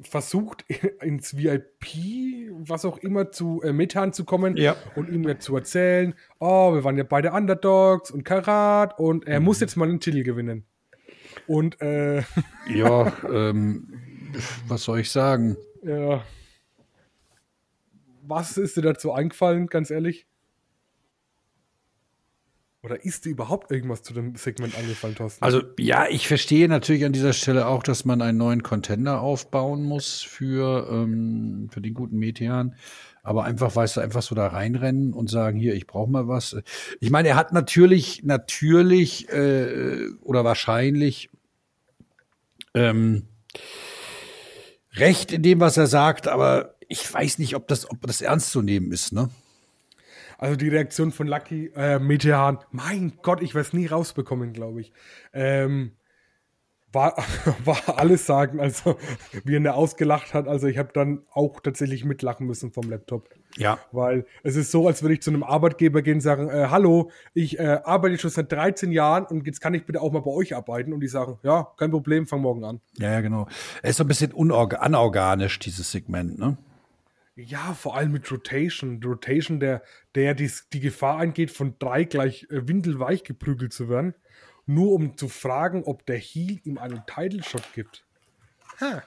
Speaker 1: versucht, ins VIP, was auch immer, zu äh, Methan zu kommen
Speaker 2: ja.
Speaker 1: und ihm jetzt zu erzählen, oh, wir waren ja beide Underdogs und Karat und er mhm. muss jetzt mal einen Titel gewinnen. Und äh,
Speaker 2: ja, ähm, was soll ich sagen?
Speaker 1: Ja. Was ist dir dazu eingefallen, ganz ehrlich? Oder ist dir überhaupt irgendwas zu dem Segment angefallen, Thorsten?
Speaker 2: Also, ja, ich verstehe natürlich an dieser Stelle auch, dass man einen neuen Contender aufbauen muss für, ähm, für den guten Metean. Aber einfach, weißt du, einfach so da reinrennen und sagen, hier, ich brauche mal was. Ich meine, er hat natürlich, natürlich äh, oder wahrscheinlich ähm, recht in dem, was er sagt, aber ich weiß nicht, ob das, ob das ernst zu nehmen ist, ne?
Speaker 1: Also die Reaktion von Lucky äh, Metehan, mein Gott, ich werde es nie rausbekommen, glaube ich. Ähm, war, war alles sagen, also wie er ausgelacht hat. Also ich habe dann auch tatsächlich mitlachen müssen vom Laptop.
Speaker 2: Ja.
Speaker 1: Weil es ist so, als würde ich zu einem Arbeitgeber gehen und sagen, äh, hallo, ich äh, arbeite schon seit 13 Jahren und jetzt kann ich bitte auch mal bei euch arbeiten. Und die sagen, ja, kein Problem, fang morgen an.
Speaker 2: Ja, ja, genau. Es ist so ein bisschen unorganisch, dieses Segment, ne?
Speaker 1: Ja, vor allem mit Rotation. Rotation, der, der die, die Gefahr eingeht, von drei gleich äh, windelweich geprügelt zu werden, nur um zu fragen, ob der Heal ihm einen Title Shot gibt. Ha,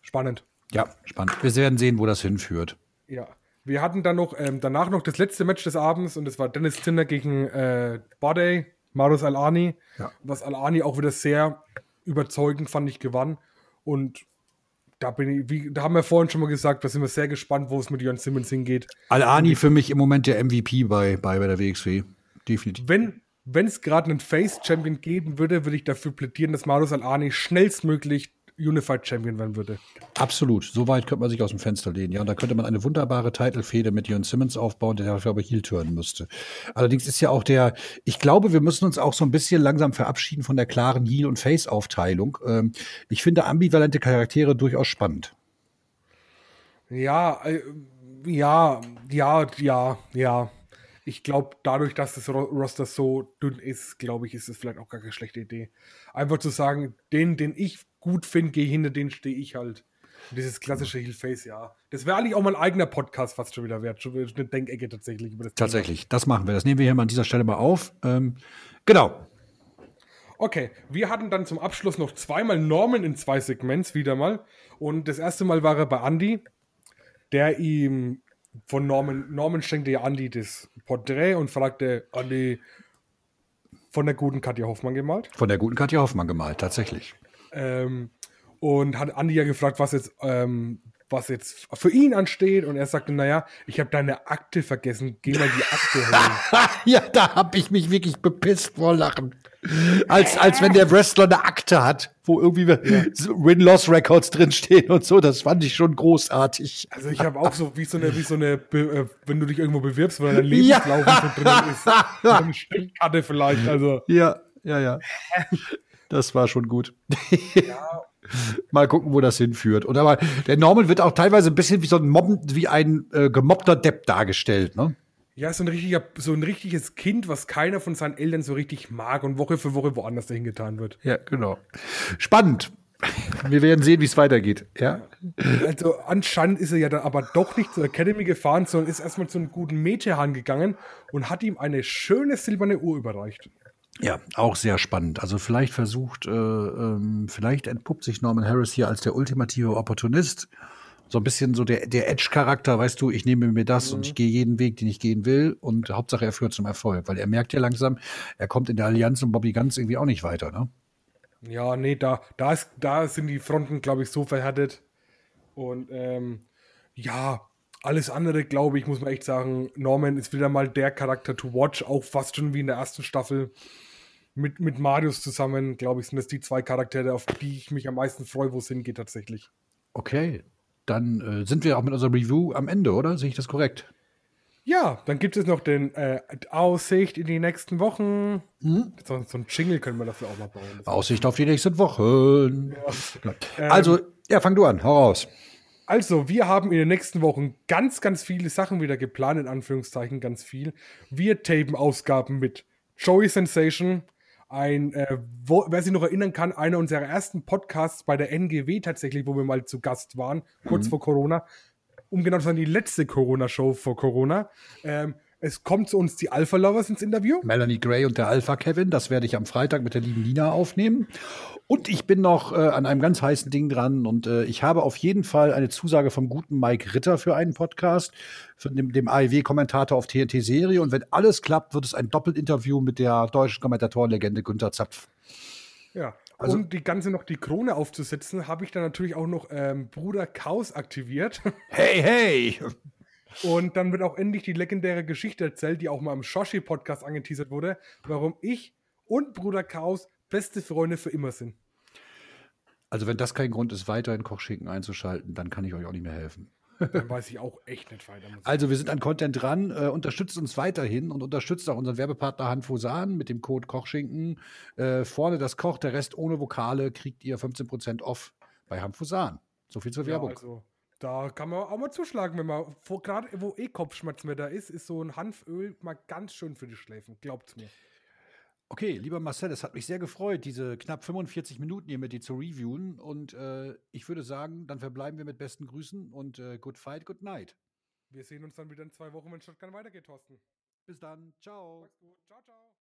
Speaker 1: spannend.
Speaker 2: Ja, spannend. Wir werden sehen, wo das hinführt.
Speaker 1: Ja. Wir hatten dann noch ähm, danach noch das letzte Match des Abends und das war Dennis Zinner gegen äh, Bade, Marus Al-Ani. Ja. Was Al-Ani auch wieder sehr überzeugend fand ich gewann. Und da bin ich, wie, da haben wir vorhin schon mal gesagt, da sind wir sehr gespannt, wo es mit Jörn Simmons hingeht.
Speaker 2: Al-Ani für mich im Moment der MVP bei, bei, bei der WXW. Definitiv.
Speaker 1: Wenn wenn es gerade einen Face-Champion geben würde, würde ich dafür plädieren, dass Marus Al-Ani schnellstmöglich Unified Champion werden würde.
Speaker 2: Absolut. So weit könnte man sich aus dem Fenster lehnen. Ja, und da könnte man eine wunderbare Title-Fehde mit Jörn Simmons aufbauen, der dafür aber Heel turnen müsste. Allerdings ist ja auch der, ich glaube, wir müssen uns auch so ein bisschen langsam verabschieden von der klaren Heel- und Face-Aufteilung. Ähm, ich finde ambivalente Charaktere durchaus spannend.
Speaker 1: Ja, äh, ja, ja, ja, ja. Ich glaube, dadurch, dass das Roster so dünn ist, glaube ich, ist es vielleicht auch gar keine schlechte Idee. Einfach zu sagen, den, den ich gut finde, gehe hinter den stehe ich halt. Dieses klassische Heel-Face, ja. Das wäre eigentlich auch mal ein eigener Podcast fast schon wieder wert. Schon eine Denkecke tatsächlich
Speaker 2: über das Tatsächlich, Thema. das machen wir. Das nehmen wir hier mal an dieser Stelle mal auf. Ähm, genau.
Speaker 1: Okay, wir hatten dann zum Abschluss noch zweimal Norman in zwei Segments wieder mal. Und das erste Mal war er bei Andy, der ihm von Norman, Norman schenkte ja Andy das Porträt und fragte, Andy, von der guten Katja Hoffmann gemalt?
Speaker 2: Von der guten Katja Hoffmann gemalt, tatsächlich.
Speaker 1: Ähm, und hat Andi ja gefragt, was jetzt, ähm, was jetzt für ihn ansteht. Und er sagte, naja, ich habe deine Akte vergessen. Geh mal die Akte
Speaker 2: holen. ja, da habe ich mich wirklich bepisst vor Lachen. Als, als wenn der Wrestler eine Akte hat, wo irgendwie ja. Win-Loss-Records drinstehen und so. Das fand ich schon großartig.
Speaker 1: Also ich habe auch so wie so eine, wie so eine, äh, wenn du dich irgendwo bewirbst, weil dein Lebenslauf ja. so drin ist. So eine Steckkarte vielleicht. Also.
Speaker 2: Ja, ja, ja. Das war schon gut. Ja. Mal gucken, wo das hinführt. Und aber der Norman wird auch teilweise ein bisschen wie so ein Mobben, wie ein äh, gemobbter Depp dargestellt, ne?
Speaker 1: Ja, so ein, richtiger, so ein richtiges Kind, was keiner von seinen Eltern so richtig mag und Woche für Woche woanders dahin getan wird.
Speaker 2: Ja, genau. Spannend. Wir werden sehen, wie es weitergeht. Ja.
Speaker 1: Also anscheinend ist er ja dann aber doch nicht zur Academy gefahren, sondern ist erstmal zu einem guten Mädchenhahn gegangen und hat ihm eine schöne silberne Uhr überreicht.
Speaker 2: Ja, auch sehr spannend. Also vielleicht versucht, äh, ähm, vielleicht entpuppt sich Norman Harris hier als der ultimative Opportunist so ein bisschen so der, der Edge-Charakter, weißt du, ich nehme mir das mhm. und ich gehe jeden Weg, den ich gehen will und Hauptsache er führt zum Erfolg, weil er merkt ja langsam, er kommt in der Allianz und Bobby Ganz irgendwie auch nicht weiter, ne?
Speaker 1: Ja, nee, da, da, ist, da sind die Fronten, glaube ich, so verhärtet und ähm, ja, alles andere, glaube ich, muss man echt sagen, Norman ist wieder mal der Charakter to watch, auch fast schon wie in der ersten Staffel. Mit, mit Marius zusammen, glaube ich, sind das die zwei Charaktere, auf die ich mich am meisten freue, wo es hingeht tatsächlich.
Speaker 2: Okay, dann äh, sind wir auch mit unserer Review am Ende, oder? Sehe ich das korrekt?
Speaker 1: Ja, dann gibt es noch den äh, Aussicht in die nächsten Wochen. Mhm. So, so, ein Jingle können wir dafür auch mal bauen.
Speaker 2: Aussicht auf die nächsten Wochen. Ja. Ähm, also, ja, fang du an, hau raus.
Speaker 1: Also, wir haben in den nächsten Wochen ganz, ganz viele Sachen wieder geplant, in Anführungszeichen ganz viel. Wir tapen Ausgaben mit Joey Sensation, ein, äh, wo, wer sich noch erinnern kann, einer unserer ersten Podcasts bei der NGW tatsächlich, wo wir mal zu Gast waren, kurz mhm. vor Corona, um genau zu sagen, die letzte Corona-Show vor Corona. Ähm, es kommt zu uns die Alpha Lovers ins Interview.
Speaker 2: Melanie Gray und der Alpha Kevin, das werde ich am Freitag mit der lieben Nina aufnehmen. Und ich bin noch äh, an einem ganz heißen Ding dran und äh, ich habe auf jeden Fall eine Zusage vom guten Mike Ritter für einen Podcast, von dem, dem AEW-Kommentator auf TNT-Serie. Und wenn alles klappt, wird es ein Doppelinterview mit der deutschen Kommentatorenlegende Günter Zapf.
Speaker 1: Ja, also, um die ganze noch die Krone aufzusetzen, habe ich dann natürlich auch noch ähm, Bruder Chaos aktiviert.
Speaker 2: Hey, hey!
Speaker 1: Und dann wird auch endlich die legendäre Geschichte erzählt, die auch mal im Shoshi-Podcast angeteasert wurde, warum ich und Bruder Chaos beste Freunde für immer sind.
Speaker 2: Also, wenn das kein Grund ist, weiterhin Kochschinken einzuschalten, dann kann ich euch auch nicht mehr helfen.
Speaker 1: Dann weiß ich auch echt nicht weiter.
Speaker 2: Also, wir sind an Content dran. Äh, unterstützt uns weiterhin und unterstützt auch unseren Werbepartner Hanfusan mit dem Code Kochschinken. Äh, vorne das Koch, der Rest ohne Vokale kriegt ihr 15% off bei Hanfusan. So viel zur Werbung. Ja, also
Speaker 1: da kann man auch mal zuschlagen, wenn man, gerade wo eh Kopfschmerzen mehr da ist, ist so ein Hanföl mal ganz schön für die Schläfen, glaubt's mir.
Speaker 2: Okay, lieber Marcel, es hat mich sehr gefreut, diese knapp 45 Minuten hier mit dir zu reviewen. Und äh, ich würde sagen, dann verbleiben wir mit besten Grüßen und äh, good fight, good night.
Speaker 1: Wir sehen uns dann wieder in zwei Wochen, wenn es schon weitergeht, Thorsten.
Speaker 2: Bis dann. Ciao. Mach's gut. Ciao, ciao.